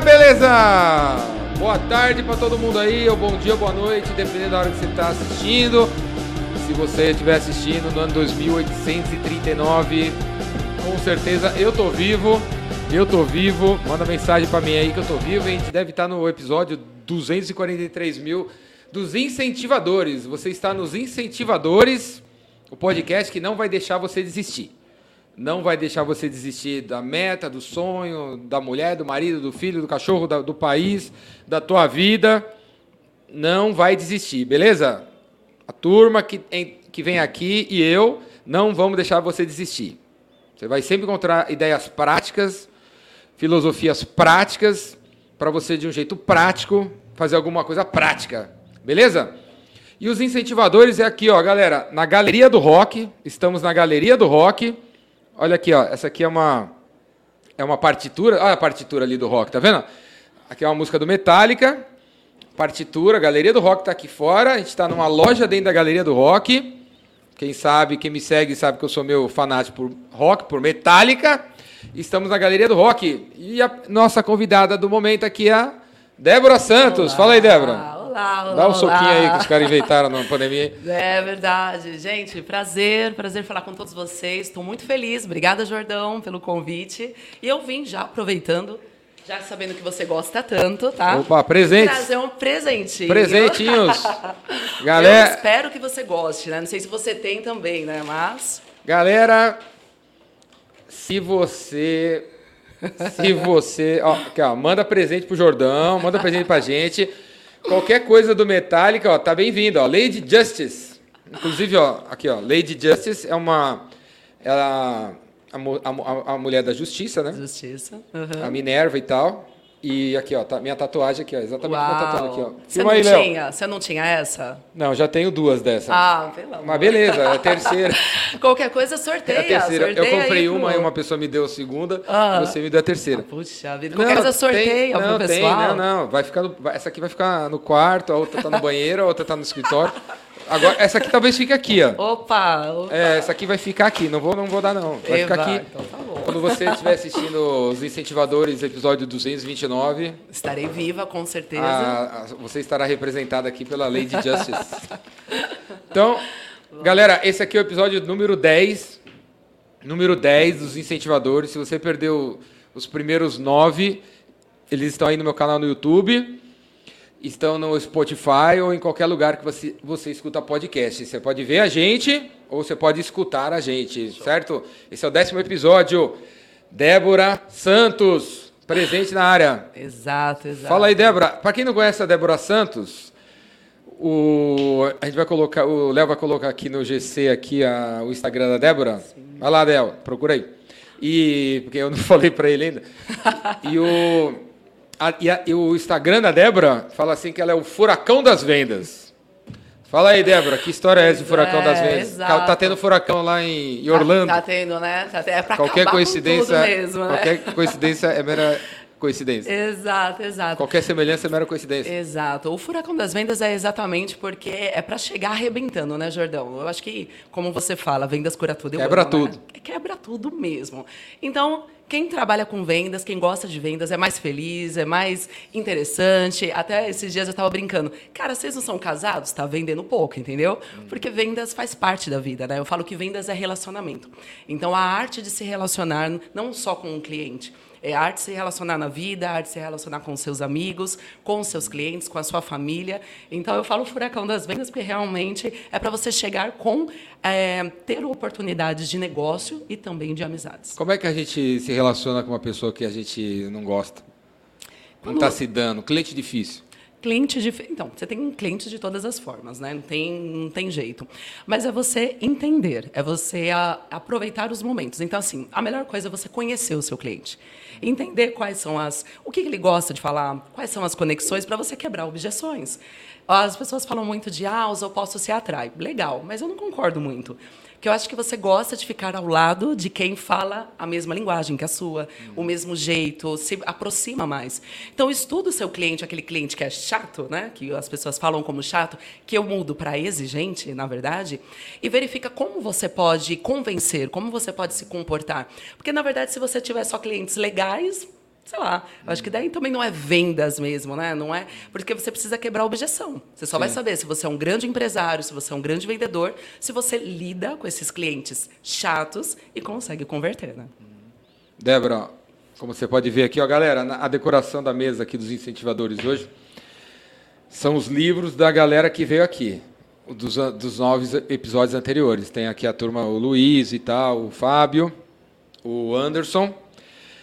beleza? Boa tarde para todo mundo aí, ou bom dia, boa noite, dependendo da hora que você está assistindo. Se você estiver assistindo no ano 2839, com certeza eu tô vivo. Eu tô vivo. Manda mensagem para mim aí que eu tô vivo. A gente deve estar no episódio 243 mil dos incentivadores. Você está nos incentivadores, o podcast que não vai deixar você desistir não vai deixar você desistir da meta, do sonho, da mulher, do marido, do filho, do cachorro, da, do país, da tua vida. Não vai desistir, beleza? A turma que, em, que vem aqui e eu não vamos deixar você desistir. Você vai sempre encontrar ideias práticas, filosofias práticas, para você, de um jeito prático, fazer alguma coisa prática, beleza? E os incentivadores é aqui, ó, galera, na Galeria do Rock. Estamos na Galeria do Rock. Olha aqui, ó. Essa aqui é uma é uma partitura. Olha a partitura ali do rock, tá vendo? Aqui é uma música do Metallica. Partitura, Galeria do Rock está aqui fora. A gente está numa loja dentro da Galeria do Rock. Quem sabe, quem me segue sabe que eu sou meu fanático por rock, por Metallica. Estamos na Galeria do Rock. E a nossa convidada do momento aqui é a Débora Santos. Olá. Fala aí, Débora. Olá, olá. Dá um soquinho aí que os caras inventaram na pandemia. É verdade. Gente, prazer, prazer falar com todos vocês. Estou muito feliz. Obrigada, Jordão, pelo convite. E eu vim já aproveitando já sabendo que você gosta tanto, tá? Opa, presentes. Trazer um presentinho. Presentinhos. Galera. Eu espero que você goste, né? Não sei se você tem também, né? Mas. Galera, se você. Se você. Ó, aqui, ó, manda presente pro Jordão, manda presente pra gente. Qualquer coisa do Metallica, ó, tá bem-vindo, ó. Lady Justice. Inclusive, ó, aqui, ó, Lady Justice é uma ela a, a, a mulher da justiça, né? Justiça. Uhum. A Minerva e tal. E aqui, ó, tá, minha tatuagem aqui, ó, exatamente Uau. minha tatuagem aqui, ó. Você não, aí, tinha, você não tinha essa? Não, já tenho duas dessas. Ah, pelo amor. Mas beleza, é a terceira. Qualquer coisa sorteia. É a terceira. Sorteia eu comprei aí, uma e uma pessoa me deu a segunda, ah. você me deu a terceira. Ah, puxa vida. Qualquer coisa sorteia tem, não, pro pessoal. Tem, não, não, vai ficar no, essa aqui vai ficar no quarto, a outra tá no banheiro, a outra tá no escritório. Agora, essa aqui talvez fique aqui, ó. Opa, opa. É, essa aqui vai ficar aqui. Não vou, não vou dar, não. Vai Eva, ficar aqui. Então tá bom. Quando você estiver assistindo os incentivadores, episódio 229. Estarei viva, com certeza. A, a, você estará representada aqui pela Lady Justice. Então, galera, esse aqui é o episódio número 10. Número 10 dos incentivadores. Se você perdeu os primeiros nove, eles estão aí no meu canal no YouTube estão no Spotify ou em qualquer lugar que você, você escuta podcast. Você pode ver a gente ou você pode escutar a gente, certo? Esse é o décimo episódio. Débora Santos, presente na área. Exato, exato. Fala aí, Débora. Para quem não conhece a Débora Santos, o, a gente vai colocar, o Léo vai colocar aqui no GC aqui a, o Instagram da Débora. Sim. Vai lá, Léo, procura aí. E porque eu não falei para ele ainda. E o a, e, a, e, o Instagram da Débora fala assim que ela é o furacão das vendas. Fala aí, Débora, que história é essa de furacão é, das vendas? Exato. Tá tendo furacão lá em, em Orlando. Tá, tá, tendo, né? Tá, é pra qualquer coincidência, mesmo, né? Qualquer coincidência é mera coincidência. Exato, exato. Qualquer semelhança é mera coincidência. Exato. O furacão das vendas é exatamente porque é para chegar arrebentando, né, Jordão? Eu acho que, como você fala, vendas cura tudo. Quebra amo, tudo. Né? Quebra tudo mesmo. Então, quem trabalha com vendas, quem gosta de vendas, é mais feliz, é mais interessante. Até esses dias eu estava brincando. Cara, vocês não são casados? Está vendendo pouco, entendeu? Porque vendas faz parte da vida, né? Eu falo que vendas é relacionamento. Então, a arte de se relacionar não só com um cliente, é arte de se relacionar na vida, arte de se relacionar com seus amigos, com seus clientes, com a sua família. Então eu falo furacão das vendas porque realmente é para você chegar com é, ter oportunidades de negócio e também de amizades. Como é que a gente se relaciona com uma pessoa que a gente não gosta? Não está se dando, cliente difícil. Cliente de, então, você tem clientes de todas as formas, né? Não tem, não tem jeito. Mas é você entender, é você a, aproveitar os momentos. Então, assim, a melhor coisa é você conhecer o seu cliente, entender quais são as, o que ele gosta de falar, quais são as conexões para você quebrar objeções. As pessoas falam muito de ah, os opostos se atraem. Legal, mas eu não concordo muito que eu acho que você gosta de ficar ao lado de quem fala a mesma linguagem que a sua, uhum. o mesmo jeito, se aproxima mais. Então, estuda o seu cliente, aquele cliente que é chato, né? que as pessoas falam como chato, que eu mudo para exigente, na verdade, e verifica como você pode convencer, como você pode se comportar. Porque, na verdade, se você tiver só clientes legais, sei lá. Eu acho que daí também não é vendas mesmo, né? Não é porque você precisa quebrar a objeção. Você só Sim. vai saber se você é um grande empresário, se você é um grande vendedor, se você lida com esses clientes chatos e consegue converter, né? Débora, como você pode ver aqui, ó, galera, a decoração da mesa aqui dos incentivadores hoje são os livros da galera que veio aqui, dos, dos nove episódios anteriores. Tem aqui a turma, o Luiz e tal, o Fábio, o Anderson.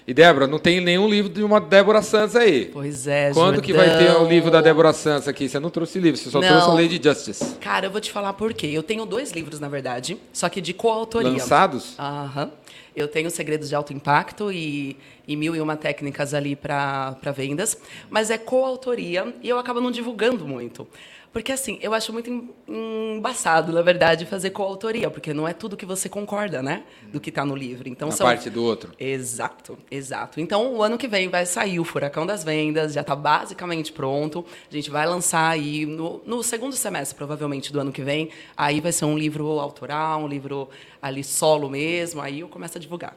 E Débora, não tem nenhum livro de uma Débora Santos aí. Pois é, Quando que vai ter Jordão. o livro da Débora Santos aqui? Você não trouxe livro, você só Não. trouxe o Lady Justice. Cara, eu vou te falar por quê. Eu tenho dois livros, na verdade, só que de coautoria. Lançados? Aham. Eu tenho Segredos de Alto Impacto e, e mil e uma técnicas ali para vendas, mas é coautoria e eu acabo não divulgando muito. Porque, assim, eu acho muito em- embaçado, na verdade, fazer coautoria, porque não é tudo que você concorda, né? Do que está no livro. Então, Na são parte do outro. Exato, exato. Então, o ano que vem vai sair o Furacão das Vendas, já está basicamente pronto. A gente vai lançar aí no, no segundo semestre, provavelmente, do ano que vem. Aí vai ser um livro autoral, um livro ali solo mesmo. Aí eu começo a divulgar.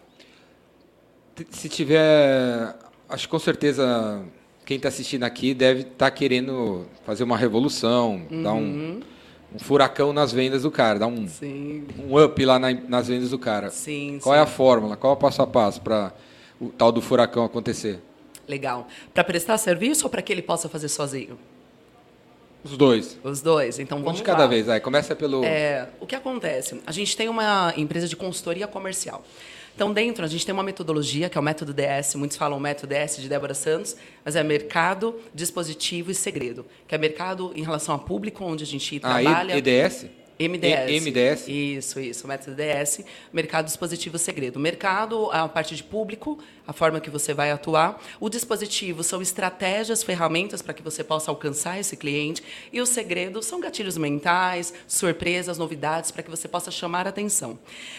Se tiver. Acho que com certeza quem está assistindo aqui deve estar querendo fazer uma revolução, dar um, um furacão nas vendas do cara, dar um, Sim, um up lá na- nas vendas do cara. sim, Qual sim. é a fórmula? Qual é o passo a passo para o tal do furacão acontecer? Legal. Para prestar serviço ou para que ele possa fazer sozinho? Os dois. Os dois. Então Um vamos de cada lá. vez. Aí começa pelo. É, o que acontece? A gente tem uma empresa de consultoria comercial. Então, dentro, a gente tem uma metodologia, que é o método DS, muitos falam método DS de Débora Santos, mas é mercado, dispositivo e segredo, que é mercado em relação a público, onde a gente Ah, trabalha... E- EDS? MDS. E- MDS? Isso, isso, método DS, mercado dispositivo segredo. Mercado, a parte de público, a forma que você vai atuar. O dispositivo são estratégias, ferramentas para que você possa alcançar esse cliente. E o segredo são gatilhos mentais, surpresas, novidades, para que você possa chamar a atenção.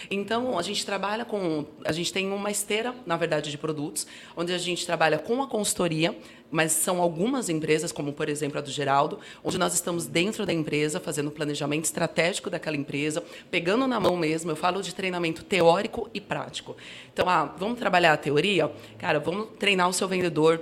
Então, a gente trabalha com. A gente tem uma esteira, na verdade, de produtos, onde a gente trabalha com a consultoria, mas são algumas empresas, como por exemplo a do Geraldo, onde nós estamos dentro da empresa fazendo o planejamento estratégico daquela empresa, pegando na mão mesmo. Eu falo de treinamento teórico e prático. Então, ah, vamos trabalhar a teoria? Cara, vamos treinar o seu vendedor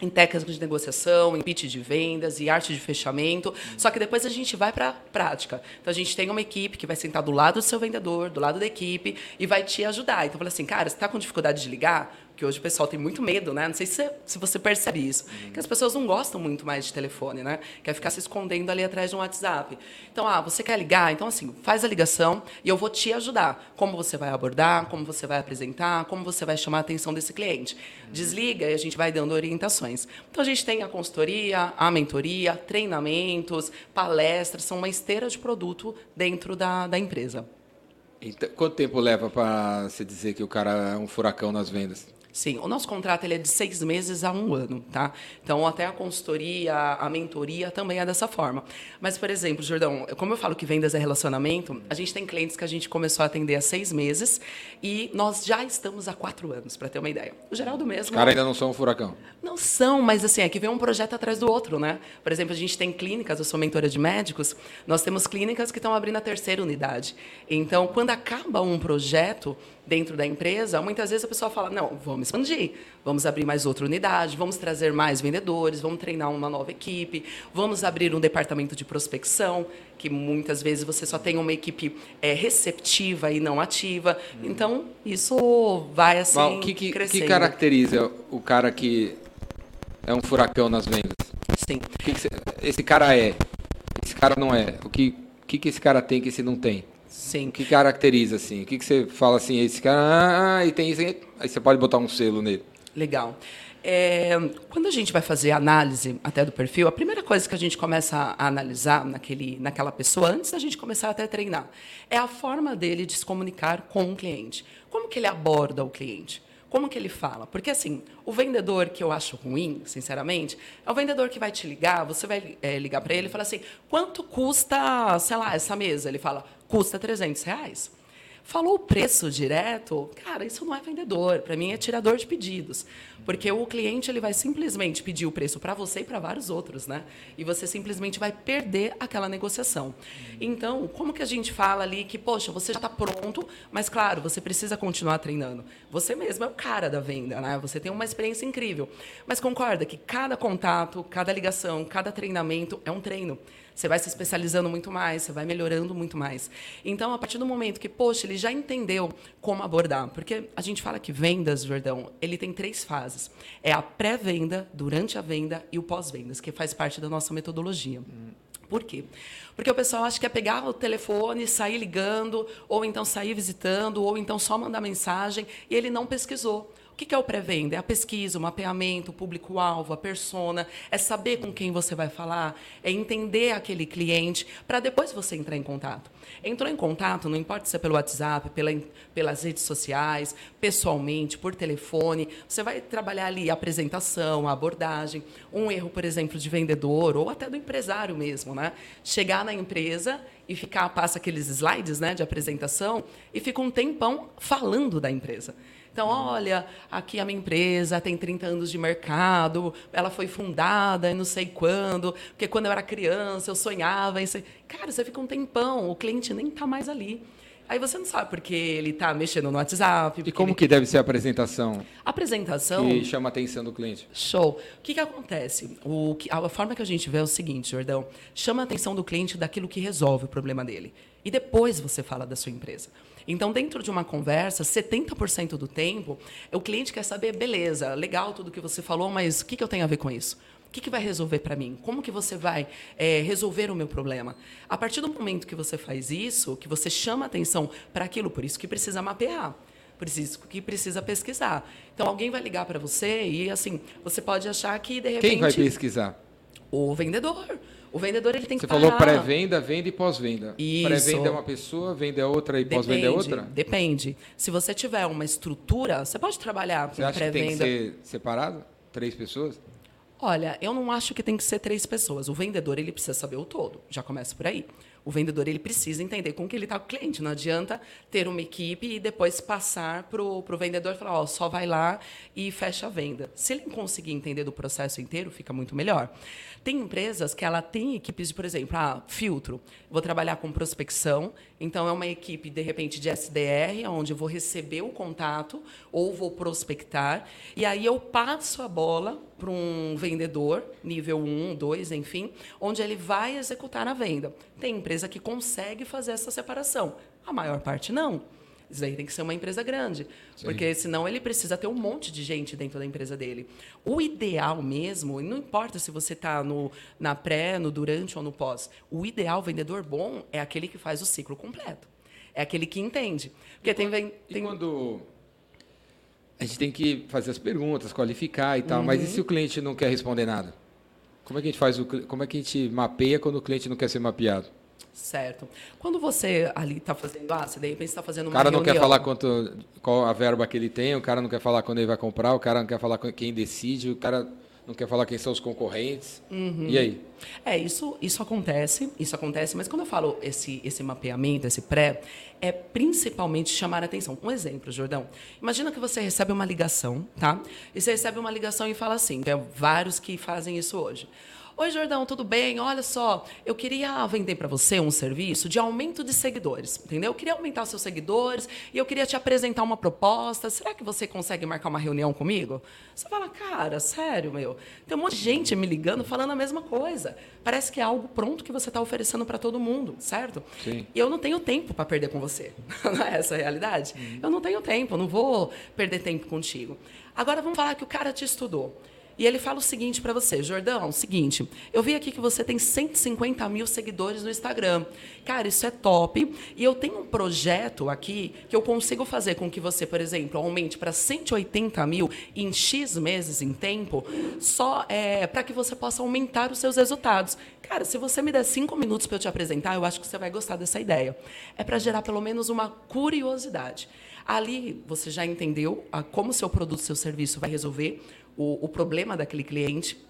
em técnicas de negociação, em pitch de vendas e arte de fechamento. Só que depois a gente vai para a prática. Então a gente tem uma equipe que vai sentar do lado do seu vendedor, do lado da equipe e vai te ajudar. Então fala assim, cara, você está com dificuldade de ligar? Porque hoje o pessoal tem muito medo, né? Não sei se você, se você percebe isso. Que as pessoas não gostam muito mais de telefone, né? Quer ficar se escondendo ali atrás de um WhatsApp. Então, ah, você quer ligar? Então, assim, faz a ligação e eu vou te ajudar. Como você vai abordar, como você vai apresentar, como você vai chamar a atenção desse cliente. Desliga e a gente vai dando orientações. Então, a gente tem a consultoria, a mentoria, treinamentos, palestras, são uma esteira de produto dentro da, da empresa. Então, quanto tempo leva para você dizer que o cara é um furacão nas vendas? Sim, o nosso contrato ele é de seis meses a um ano, tá? Então, até a consultoria, a mentoria também é dessa forma. Mas, por exemplo, Jordão, como eu falo que vendas é relacionamento, a gente tem clientes que a gente começou a atender há seis meses e nós já estamos há quatro anos, para ter uma ideia. O Geraldo Os mesmo... caras ainda não são um furacão. Não são, mas assim, é que vem um projeto atrás do outro, né? Por exemplo, a gente tem clínicas, eu sou mentora de médicos, nós temos clínicas que estão abrindo a terceira unidade. Então, quando acaba um projeto dentro da empresa, muitas vezes a pessoa fala: não, vamos expandir, vamos abrir mais outra unidade, vamos trazer mais vendedores, vamos treinar uma nova equipe, vamos abrir um departamento de prospecção, que muitas vezes você só tem uma equipe é, receptiva e não ativa. Então, isso vai assim. Mas o que, que, crescendo. que caracteriza o cara que é um furacão nas vendas? Sim. O que que esse cara é? Esse cara não é? O que, o que, que esse cara tem que esse não tem? Sim. O que caracteriza assim? O que, que você fala assim? Esse cara. Ah, e tem isso aí. Aí você pode botar um selo nele. Legal. É, quando a gente vai fazer análise até do perfil, a primeira coisa que a gente começa a analisar naquele, naquela pessoa, antes da gente começar até a treinar, é a forma dele de se comunicar com o cliente. Como que ele aborda o cliente? Como que ele fala? Porque, assim, o vendedor que eu acho ruim, sinceramente, é o vendedor que vai te ligar, você vai é, ligar para ele e falar assim, quanto custa, sei lá, essa mesa? Ele fala, custa 300 reais. Falou o preço direto, cara, isso não é vendedor. Para mim é tirador de pedidos. Porque o cliente ele vai simplesmente pedir o preço para você e para vários outros, né? E você simplesmente vai perder aquela negociação. Então, como que a gente fala ali que, poxa, você já está pronto, mas claro, você precisa continuar treinando. Você mesmo é o cara da venda, né? Você tem uma experiência incrível. Mas concorda que cada contato, cada ligação, cada treinamento é um treino você vai se especializando muito mais, você vai melhorando muito mais. Então, a partir do momento que, poxa, ele já entendeu como abordar, porque a gente fala que vendas, Jordão, ele tem três fases. É a pré-venda, durante a venda e o pós-vendas, que faz parte da nossa metodologia. Por quê? Porque o pessoal acha que é pegar o telefone, sair ligando, ou então sair visitando, ou então só mandar mensagem, e ele não pesquisou que é o pré-venda? É a pesquisa, o mapeamento, o público-alvo, a persona, é saber com quem você vai falar, é entender aquele cliente, para depois você entrar em contato. Entrou em contato, não importa se é pelo WhatsApp, pela, pelas redes sociais, pessoalmente, por telefone, você vai trabalhar ali a apresentação, a abordagem. Um erro, por exemplo, de vendedor ou até do empresário mesmo, né? Chegar na empresa e ficar, passa aqueles slides né, de apresentação e fica um tempão falando da empresa. Então, olha, aqui a minha empresa tem 30 anos de mercado, ela foi fundada não sei quando, porque quando eu era criança eu sonhava em ser. Cara, você fica um tempão, o cliente nem está mais ali. Aí você não sabe porque ele está mexendo no WhatsApp. E como ele... que deve ser a apresentação? A apresentação. Que chama a atenção do cliente. Show. O que, que acontece? O que, a forma que a gente vê é o seguinte, Jordão: chama a atenção do cliente daquilo que resolve o problema dele. E depois você fala da sua empresa. Então, dentro de uma conversa, 70% do tempo, o cliente quer saber, beleza, legal tudo que você falou, mas o que, que eu tenho a ver com isso? O que, que vai resolver para mim? Como que você vai é, resolver o meu problema? A partir do momento que você faz isso, que você chama atenção para aquilo, por isso que precisa mapear por isso que precisa pesquisar. Então alguém vai ligar para você e assim, você pode achar que de repente Quem vai pesquisar? O vendedor. O vendedor ele tem Você que Você falou pré-venda, venda e pós-venda. Pré-venda é uma pessoa, venda é outra e pós-venda é outra? Depende. Se você tiver uma estrutura, você pode trabalhar com pré-venda. Você acha que tem que ser separado? Três pessoas? Olha, eu não acho que tem que ser três pessoas. O vendedor ele precisa saber o todo. Já começa por aí o vendedor ele precisa entender com que ele está com o cliente. Não adianta ter uma equipe e depois passar para o vendedor e falar, ó, só vai lá e fecha a venda. Se ele conseguir entender do processo inteiro, fica muito melhor. Tem empresas que ela tem equipes de, por exemplo, ah, filtro. Vou trabalhar com prospecção, então é uma equipe de repente de SDR, onde eu vou receber o contato ou vou prospectar, e aí eu passo a bola para um vendedor, nível 1, 2, enfim, onde ele vai executar a venda. Tem empresa que consegue fazer essa separação, a maior parte não. Isso aí tem que ser uma empresa grande, Sim. porque senão ele precisa ter um monte de gente dentro da empresa dele. O ideal mesmo, e não importa se você está na pré, no durante ou no pós, o ideal vendedor bom é aquele que faz o ciclo completo. É aquele que entende. Porque e tem, tem... E quando a gente tem que fazer as perguntas, qualificar e tal, uhum. mas e se o cliente não quer responder nada? Como é que a gente faz o, como é que a gente mapeia quando o cliente não quer ser mapeado? Certo. Quando você ali está fazendo, ah, você de repente está fazendo uma O cara não reunião. quer falar quanto, qual a verba que ele tem, o cara não quer falar quando ele vai comprar, o cara não quer falar quem decide, o cara não quer falar quem são os concorrentes. Uhum. E aí? É, isso, isso acontece, isso acontece, mas quando eu falo esse, esse mapeamento, esse pré, é principalmente chamar a atenção. Um exemplo, Jordão. Imagina que você recebe uma ligação, tá? E você recebe uma ligação e fala assim, tem vários que fazem isso hoje. Oi, Jordão, tudo bem? Olha só, eu queria vender para você um serviço de aumento de seguidores, entendeu? Eu queria aumentar seus seguidores e eu queria te apresentar uma proposta. Será que você consegue marcar uma reunião comigo? Você fala, cara, sério, meu. Tem um monte de gente me ligando falando a mesma coisa. Parece que é algo pronto que você está oferecendo para todo mundo, certo? Sim. E eu não tenho tempo para perder com você. não é essa a realidade? Uhum. Eu não tenho tempo, não vou perder tempo contigo. Agora vamos falar que o cara te estudou. E ele fala o seguinte para você, Jordão, seguinte, eu vi aqui que você tem 150 mil seguidores no Instagram. Cara, isso é top. E eu tenho um projeto aqui que eu consigo fazer com que você, por exemplo, aumente para 180 mil em X meses em tempo, só é, para que você possa aumentar os seus resultados. Cara, se você me der cinco minutos para eu te apresentar, eu acho que você vai gostar dessa ideia. É para gerar pelo menos uma curiosidade. Ali você já entendeu a, como seu produto, seu serviço vai resolver o, o problema daquele cliente.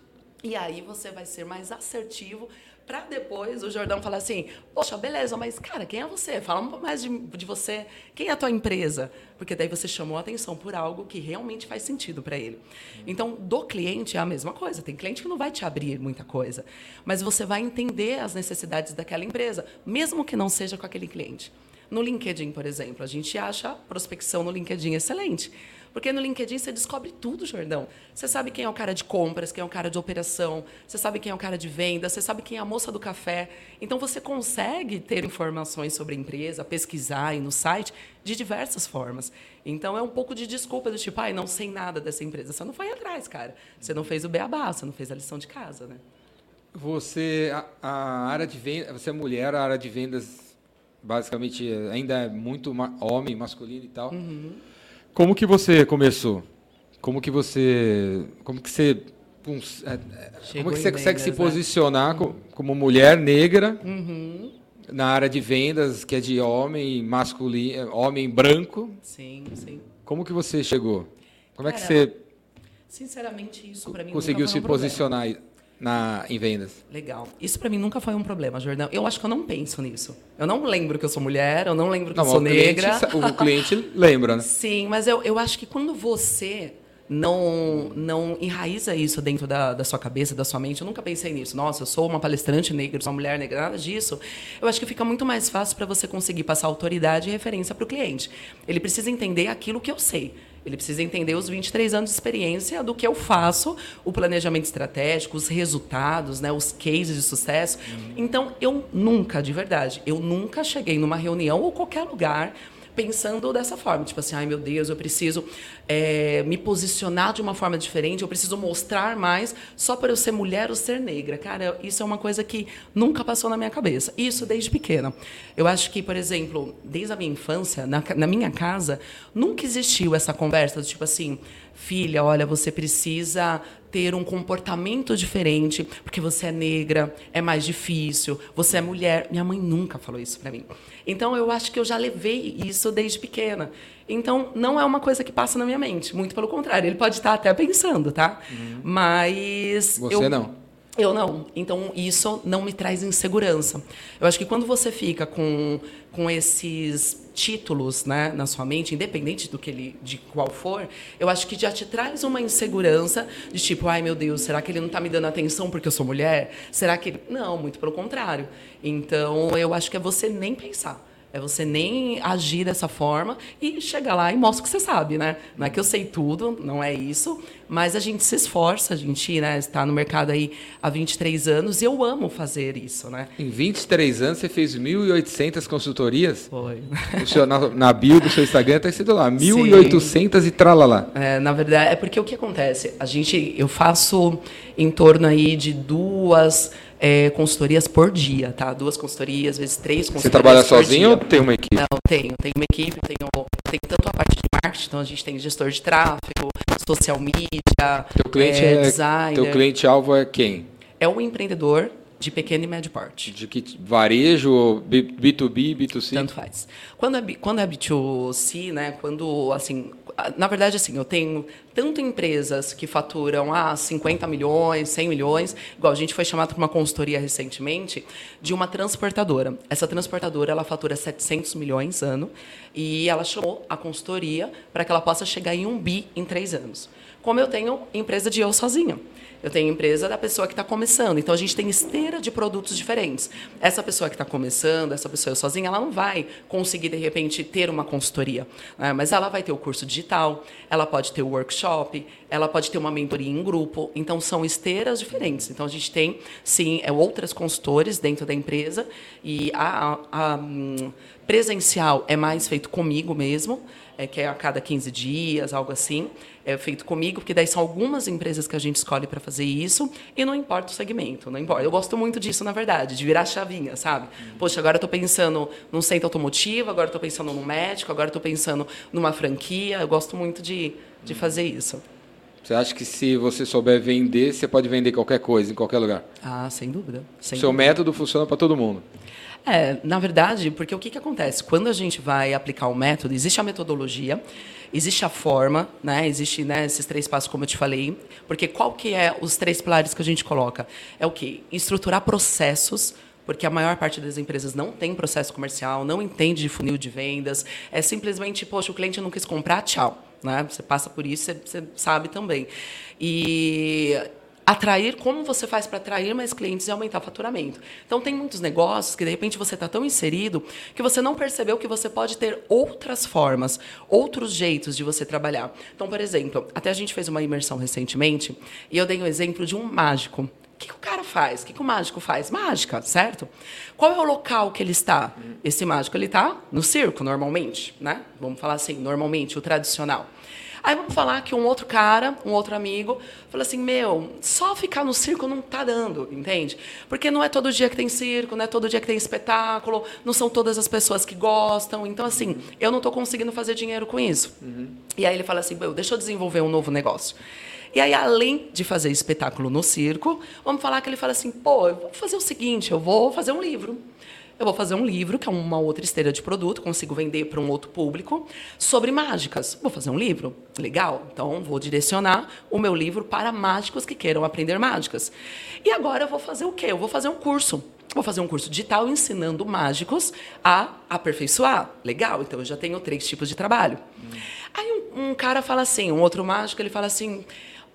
E aí você vai ser mais assertivo Pra depois o Jordão falar assim: Poxa, beleza, mas cara, quem é você? Fala um pouco mais de, de você. Quem é a tua empresa? Porque daí você chamou a atenção por algo que realmente faz sentido para ele. Então, do cliente é a mesma coisa. Tem cliente que não vai te abrir muita coisa, mas você vai entender as necessidades daquela empresa, mesmo que não seja com aquele cliente. No LinkedIn, por exemplo, a gente acha prospecção no LinkedIn excelente. Porque no LinkedIn você descobre tudo, Jordão. Você sabe quem é o cara de compras, quem é o cara de operação, você sabe quem é o cara de venda, você sabe quem é a moça do café. Então você consegue ter informações sobre a empresa, pesquisar e no site de diversas formas. Então é um pouco de desculpa do tipo, ai, não sei nada dessa empresa. Você não foi atrás, cara. Você não fez o beabá, você não fez a lição de casa, né? Você, a, a área de venda, você é mulher, a área de vendas basicamente ainda é muito ma homem, masculino e tal. Uhum. Como que você começou? Como que você, como que você, é, é como que você consegue se né? posicionar né? como mulher negra uhum. na área de vendas que é de homem masculino, homem branco? Sim, sim. Como que você chegou? Como Cara, é que você Sinceramente, isso para mim conseguiu se um posicionar problema na, em vendas. Legal. Isso para mim nunca foi um problema, Jordão. Eu acho que eu não penso nisso. Eu não lembro que eu sou mulher, eu não lembro que não, eu sou o negra. Cliente, o cliente lembra, né? Sim, mas eu, eu acho que quando você não não enraiza isso dentro da, da sua cabeça, da sua mente. Eu nunca pensei nisso. Nossa, eu sou uma palestrante negra, sou uma mulher negra, nada disso. Eu acho que fica muito mais fácil para você conseguir passar autoridade e referência para o cliente. Ele precisa entender aquilo que eu sei. Ele precisa entender os 23 anos de experiência do que eu faço, o planejamento estratégico, os resultados, né, os cases de sucesso. Uhum. Então, eu nunca, de verdade, eu nunca cheguei numa reunião ou qualquer lugar pensando dessa forma, tipo assim, ai meu Deus, eu preciso é, me posicionar de uma forma diferente, eu preciso mostrar mais só para eu ser mulher ou ser negra. Cara, isso é uma coisa que nunca passou na minha cabeça. Isso desde pequena. Eu acho que, por exemplo, desde a minha infância, na, na minha casa, nunca existiu essa conversa do tipo assim, filha, olha, você precisa ter um comportamento diferente, porque você é negra, é mais difícil, você é mulher. Minha mãe nunca falou isso para mim. Então eu acho que eu já levei isso desde pequena. Então não é uma coisa que passa na minha mente, muito pelo contrário, ele pode estar até pensando, tá? Uhum. Mas você eu, não. Eu não. Então, isso não me traz insegurança. Eu acho que quando você fica com, com esses títulos né, na sua mente, independente do que ele, de qual for, eu acho que já te traz uma insegurança de tipo, ai meu Deus, será que ele não está me dando atenção porque eu sou mulher? Será que ele... Não, muito pelo contrário. Então, eu acho que é você nem pensar. É você nem agir dessa forma e chegar lá e mostra o que você sabe, né? Não é que eu sei tudo, não é isso, mas a gente se esforça, a gente né, está no mercado aí há 23 anos e eu amo fazer isso, né? Em 23 anos você fez 1.800 consultorias? Foi. Seu, na, na bio do seu Instagram está escrito lá, 1.800 e tralala. É, na verdade, é porque o que acontece? A gente, eu faço em torno aí de duas é, consultorias por dia, tá? Duas consultorias, às vezes três consultorias. Você trabalha sozinho dia. ou tem uma equipe? Não, tenho. Tenho uma equipe, tenho, tenho tanto a parte de marketing, então a gente tem gestor de tráfego, social media, teu cliente é, é designer. Teu cliente-alvo é quem? É o empreendedor de pequeno e médio porte. De que varejo, B2B, B2C? Tanto faz. Quando é, quando é B2C, né, quando, assim, na verdade, assim, eu tenho tanto empresas que faturam ah, 50 milhões, 100 milhões, igual a gente foi chamado para uma consultoria recentemente, de uma transportadora. Essa transportadora, ela fatura 700 milhões ano, e ela chamou a consultoria para que ela possa chegar em um bi em três anos. Como eu tenho empresa de eu sozinha. Eu tenho empresa da pessoa que está começando. Então a gente tem esteira de produtos diferentes. Essa pessoa que está começando, essa pessoa sozinha, ela não vai conseguir de repente ter uma consultoria, né? mas ela vai ter o curso digital, ela pode ter o workshop, ela pode ter uma mentoria em grupo. Então são esteiras diferentes. Então a gente tem sim é, outras consultores dentro da empresa e a, a, a hum, presencial é mais feito comigo mesmo, é, que é a cada 15 dias, algo assim é feito comigo, porque daí são algumas empresas que a gente escolhe para fazer isso, e não importa o segmento, não importa. Eu gosto muito disso, na verdade, de virar chavinha, sabe? Poxa, agora eu estou pensando num centro automotivo, agora estou pensando num médico, agora estou pensando numa franquia. Eu gosto muito de, de fazer isso. Você acha que se você souber vender, você pode vender qualquer coisa, em qualquer lugar? Ah, sem dúvida. Sem seu dúvida. método funciona para todo mundo. É, na verdade, porque o que, que acontece? Quando a gente vai aplicar o método, existe a metodologia, existe a forma, né? Existe né, esses três passos, como eu te falei. Porque qual que é os três pilares que a gente coloca? É o quê? Estruturar processos porque a maior parte das empresas não tem processo comercial, não entende de funil de vendas, é simplesmente, poxa, o cliente não quis comprar, tchau. Né? Você passa por isso, você, você sabe também. E atrair, como você faz para atrair mais clientes e aumentar o faturamento. Então, tem muitos negócios que, de repente, você está tão inserido que você não percebeu que você pode ter outras formas, outros jeitos de você trabalhar. Então, por exemplo, até a gente fez uma imersão recentemente e eu dei um exemplo de um mágico. O que, que o cara faz? O que, que o mágico faz? Mágica, certo? Qual é o local que ele está? Esse mágico ele está no circo, normalmente, né? Vamos falar assim, normalmente, o tradicional. Aí vamos falar que um outro cara, um outro amigo, falou assim: Meu, só ficar no circo não tá dando, entende? Porque não é todo dia que tem circo, não é todo dia que tem espetáculo, não são todas as pessoas que gostam. Então, assim, eu não estou conseguindo fazer dinheiro com isso. Uhum. E aí ele fala assim: Meu, deixa eu desenvolver um novo negócio. E aí, além de fazer espetáculo no circo, vamos falar que ele fala assim: pô, eu vou fazer o seguinte, eu vou fazer um livro. Eu vou fazer um livro, que é uma outra esteira de produto, consigo vender para um outro público, sobre mágicas. Vou fazer um livro? Legal. Então, vou direcionar o meu livro para mágicos que queiram aprender mágicas. E agora eu vou fazer o quê? Eu vou fazer um curso. Vou fazer um curso digital ensinando mágicos a aperfeiçoar. Legal, então eu já tenho três tipos de trabalho. Hum. Aí um, um cara fala assim, um outro mágico, ele fala assim: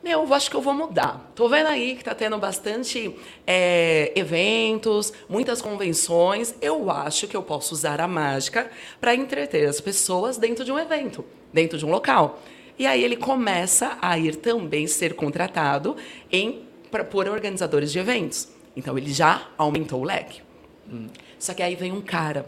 meu, eu acho que eu vou mudar. Tô vendo aí que está tendo bastante é, eventos, muitas convenções. Eu acho que eu posso usar a mágica para entreter as pessoas dentro de um evento, dentro de um local. E aí ele começa a ir também ser contratado em, pra, por organizadores de eventos. Então ele já aumentou o leque. Hum. Só que aí vem um cara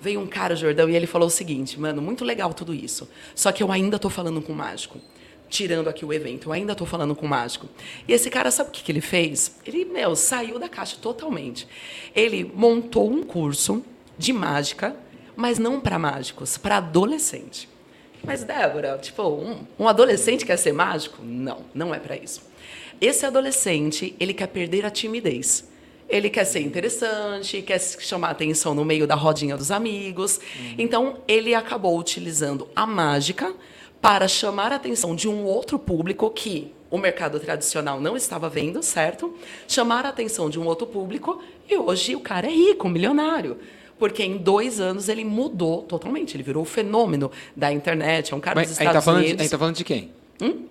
veio um cara, Jordão, e ele falou o seguinte, mano, muito legal tudo isso. Só que eu ainda estou falando com o mágico tirando aqui o evento. Eu ainda estou falando com o mágico. E esse cara, sabe o que, que ele fez? Ele, meu, saiu da caixa totalmente. Ele montou um curso de mágica, mas não para mágicos, para adolescente. Mas, Débora, tipo, um, um adolescente quer ser mágico? Não, não é para isso. Esse adolescente, ele quer perder a timidez. Ele quer ser interessante, quer chamar atenção no meio da rodinha dos amigos. Uhum. Então, ele acabou utilizando a mágica para chamar a atenção de um outro público que o mercado tradicional não estava vendo, certo? Chamar a atenção de um outro público e hoje o cara é rico, milionário. Porque em dois anos ele mudou totalmente, ele virou o fenômeno da internet, é um cara Mas dos Estados tá Unidos. De, a gente está falando de quem? Hum? Ele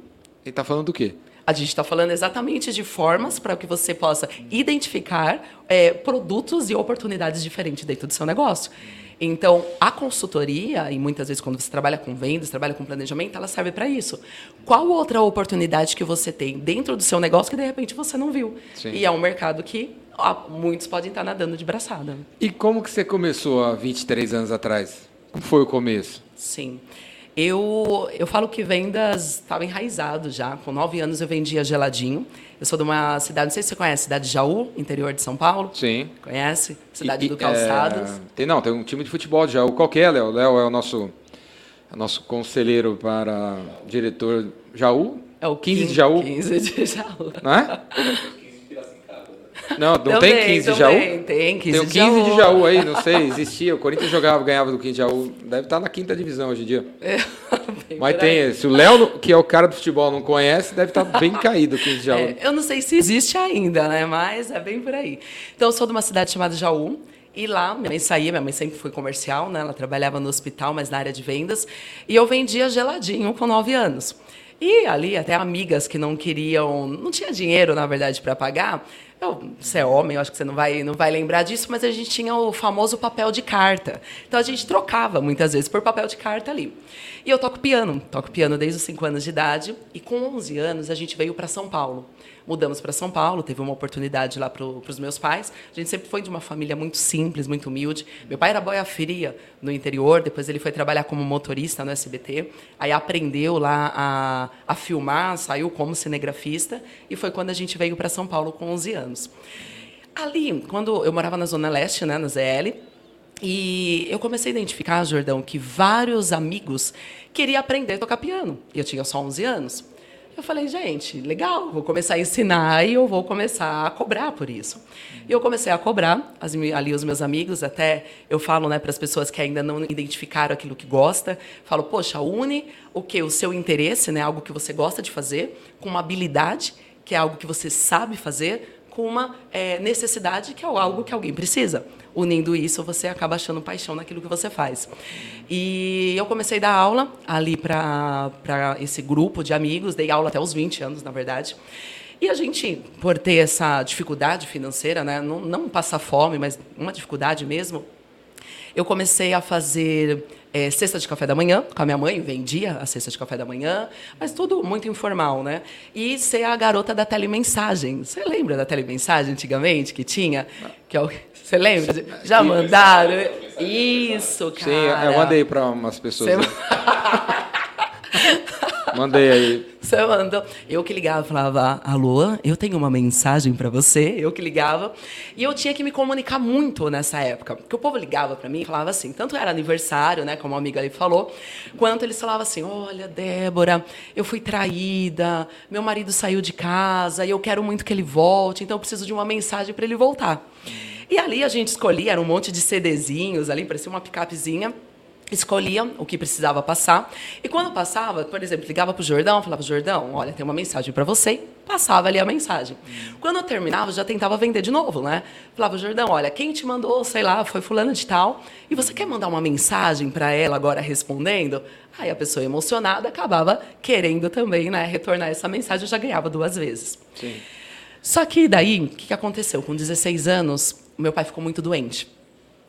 está falando do quê? A gente está falando exatamente de formas para que você possa identificar é, produtos e oportunidades diferentes dentro do seu negócio. Então, a consultoria, e muitas vezes quando você trabalha com vendas, trabalha com planejamento, ela serve para isso. Qual outra oportunidade que você tem dentro do seu negócio que de repente você não viu? Sim. E é um mercado que ó, muitos podem estar nadando de braçada. E como que você começou há 23 anos atrás? Como foi o começo? Sim. Eu, eu falo que vendas estava enraizado já. Com nove anos eu vendia geladinho. Eu sou de uma cidade, não sei se você conhece, cidade de Jaú, interior de São Paulo. Sim. Conhece? Cidade e, do Calçados. É, tem, não, tem um time de futebol de Jaú. Qual que é, Léo? Léo é o nosso, é o nosso conselheiro para diretor Jaú? É o 15, 15 de Jaú. 15 de Jaú. Não é? Não, não também, tem 15 de Jaú? Tem 15 tem o 15 de Jaú. de Jaú aí, não sei, existia. O Corinthians jogava, ganhava do 15 de Jaú. Deve estar na quinta divisão hoje em dia. É, Mas tem, se o Léo, que é o cara do futebol, não conhece, deve estar bem caído o 15 de Jaú. É, eu não sei se existe ainda, né? Mas é bem por aí. Então, eu sou de uma cidade chamada Jaú. E lá, minha mãe saía, minha mãe sempre foi comercial, né? Ela trabalhava no hospital, mas na área de vendas. E eu vendia geladinho com 9 anos. E ali, até amigas que não queriam, não tinha dinheiro, na verdade, para pagar, eu, você é homem, eu acho que você não vai, não vai lembrar disso, mas a gente tinha o famoso papel de carta. Então a gente trocava muitas vezes por papel de carta ali. E eu toco piano, toco piano desde os 5 anos de idade. E com 11 anos a gente veio para São Paulo mudamos para São Paulo, teve uma oportunidade lá para os meus pais. A gente sempre foi de uma família muito simples, muito humilde. Meu pai era boia fria no interior, depois ele foi trabalhar como motorista no SBT, aí aprendeu lá a, a filmar, saiu como cinegrafista, e foi quando a gente veio para São Paulo com 11 anos. Ali, quando eu morava na Zona Leste, né, na ZL, e eu comecei a identificar, Jordão, que vários amigos queriam aprender a tocar piano. E eu tinha só 11 anos. Eu falei, gente, legal, vou começar a ensinar e eu vou começar a cobrar por isso. E eu comecei a cobrar, as, ali os meus amigos, até eu falo né, para as pessoas que ainda não identificaram aquilo que gosta, falo, poxa, une o que? O seu interesse, né, algo que você gosta de fazer, com uma habilidade, que é algo que você sabe fazer, com uma é, necessidade, que é algo que alguém precisa unindo isso, você acaba achando paixão naquilo que você faz. E eu comecei a dar aula ali para esse grupo de amigos, dei aula até os 20 anos, na verdade. E a gente, por ter essa dificuldade financeira, né, não, não passar fome, mas uma dificuldade mesmo, eu comecei a fazer é, cesta de café da manhã com a minha mãe, vendia a cesta de café da manhã, mas tudo muito informal, né? E ser a garota da telemensagem. Você lembra da telemensagem antigamente que tinha? Que é você lembra? Já mandaram? Isso, cara. Sim, eu mandei para umas pessoas. Você... Mandei aí. Você mandou. Eu que ligava, falava, alô, eu tenho uma mensagem para você. Eu que ligava. E eu tinha que me comunicar muito nessa época. Porque o povo ligava para mim e falava assim, tanto era aniversário, né, como a amiga ali falou, quanto eles falavam assim, olha, Débora, eu fui traída, meu marido saiu de casa e eu quero muito que ele volte, então eu preciso de uma mensagem para ele voltar. E ali a gente escolhia, era um monte de CDzinhos ali, parecia uma picapezinha escolhia o que precisava passar. E quando passava, por exemplo, ligava para o Jordão, falava, Jordão, olha, tem uma mensagem para você, passava ali a mensagem. Quando eu terminava, já tentava vender de novo, né? Falava, Jordão, olha, quem te mandou, sei lá, foi fulano de tal, e você quer mandar uma mensagem para ela agora respondendo? Aí a pessoa emocionada acabava querendo também, né, retornar essa mensagem, eu já ganhava duas vezes. Sim. Só que daí, o que aconteceu? Com 16 anos, meu pai ficou muito doente.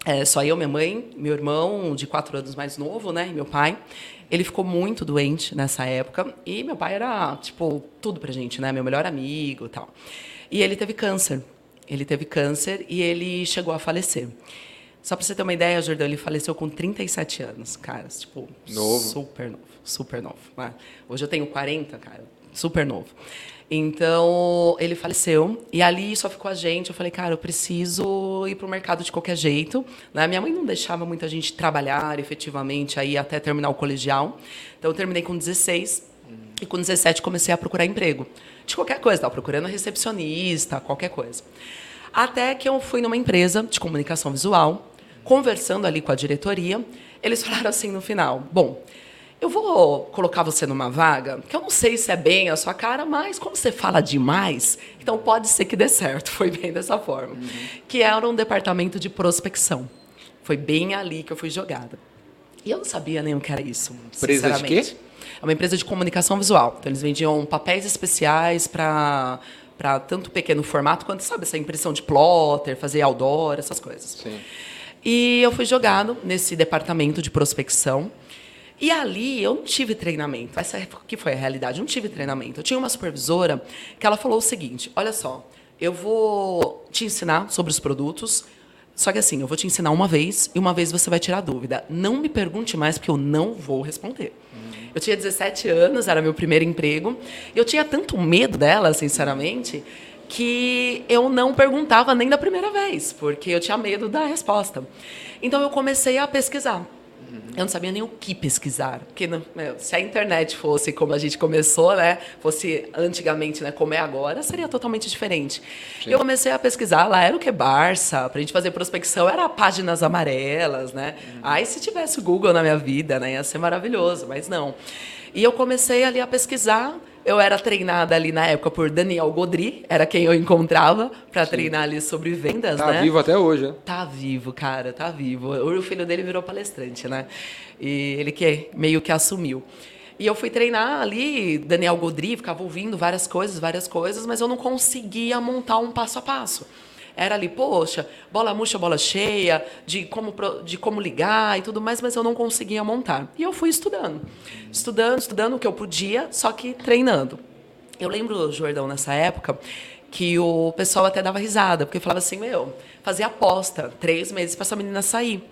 É, só eu, minha mãe, meu irmão, de quatro anos mais novo, né? E meu pai. Ele ficou muito doente nessa época. E meu pai era, tipo, tudo pra gente, né? Meu melhor amigo e tal. E ele teve câncer. Ele teve câncer e ele chegou a falecer. Só para você ter uma ideia, Jordão, ele faleceu com 37 anos, cara. Tipo, novo. super novo. Super novo. Né? Hoje eu tenho 40, cara. Super novo. Então, ele faleceu. E ali só ficou a gente. Eu falei, cara, eu preciso ir para o mercado de qualquer jeito. Né? Minha mãe não deixava muita gente trabalhar efetivamente aí até terminar o colegial. Então, eu terminei com 16. E com 17 comecei a procurar emprego. De qualquer coisa, estava procurando recepcionista, qualquer coisa. Até que eu fui numa empresa de comunicação visual, conversando ali com a diretoria. Eles falaram assim no final: bom, eu vou colocar você numa vaga, que eu não sei se é bem a sua cara, mas como você fala demais, então pode ser que dê certo. Foi bem dessa forma. Uhum. Que era um departamento de prospecção. Foi bem ali que eu fui jogada. E eu não sabia nem o que era isso, empresa de quê? É uma empresa de comunicação visual. Então, eles vendiam papéis especiais para para tanto pequeno formato quanto, sabe, essa impressão de plotter, fazer outdoor, essas coisas. Sim. E eu fui jogado nesse departamento de prospecção. E ali eu não tive treinamento. Essa que foi a realidade. Eu não tive treinamento. Eu tinha uma supervisora que ela falou o seguinte: olha só, eu vou te ensinar sobre os produtos. Só que assim, eu vou te ensinar uma vez e uma vez você vai tirar dúvida. Não me pergunte mais, porque eu não vou responder. Eu tinha 17 anos, era meu primeiro emprego. E eu tinha tanto medo dela, sinceramente, que eu não perguntava nem da primeira vez, porque eu tinha medo da resposta. Então eu comecei a pesquisar. Eu não sabia nem o que pesquisar. Porque meu, se a internet fosse como a gente começou, né? Fosse antigamente, né? Como é agora, seria totalmente diferente. Sim. Eu comecei a pesquisar, lá era o que Barça, pra gente fazer prospecção, era páginas amarelas, né? Uhum. Aí se tivesse o Google na minha vida, né? Ia ser maravilhoso, mas não. E eu comecei ali a pesquisar eu era treinada ali na época por Daniel Godri, era quem eu encontrava para treinar ali sobre vendas, tá né? Tá vivo até hoje, né? Tá vivo, cara, tá vivo. O filho dele virou palestrante, né? E ele que meio que assumiu. E eu fui treinar ali, Daniel Godri, ficava ouvindo várias coisas, várias coisas, mas eu não conseguia montar um passo a passo. Era ali, poxa, bola murcha, bola cheia, de como, de como ligar e tudo mais, mas eu não conseguia montar. E eu fui estudando. Estudando, estudando o que eu podia, só que treinando. Eu lembro, Jordão, nessa época, que o pessoal até dava risada, porque falava assim, meu, fazia aposta, três meses para essa menina sair.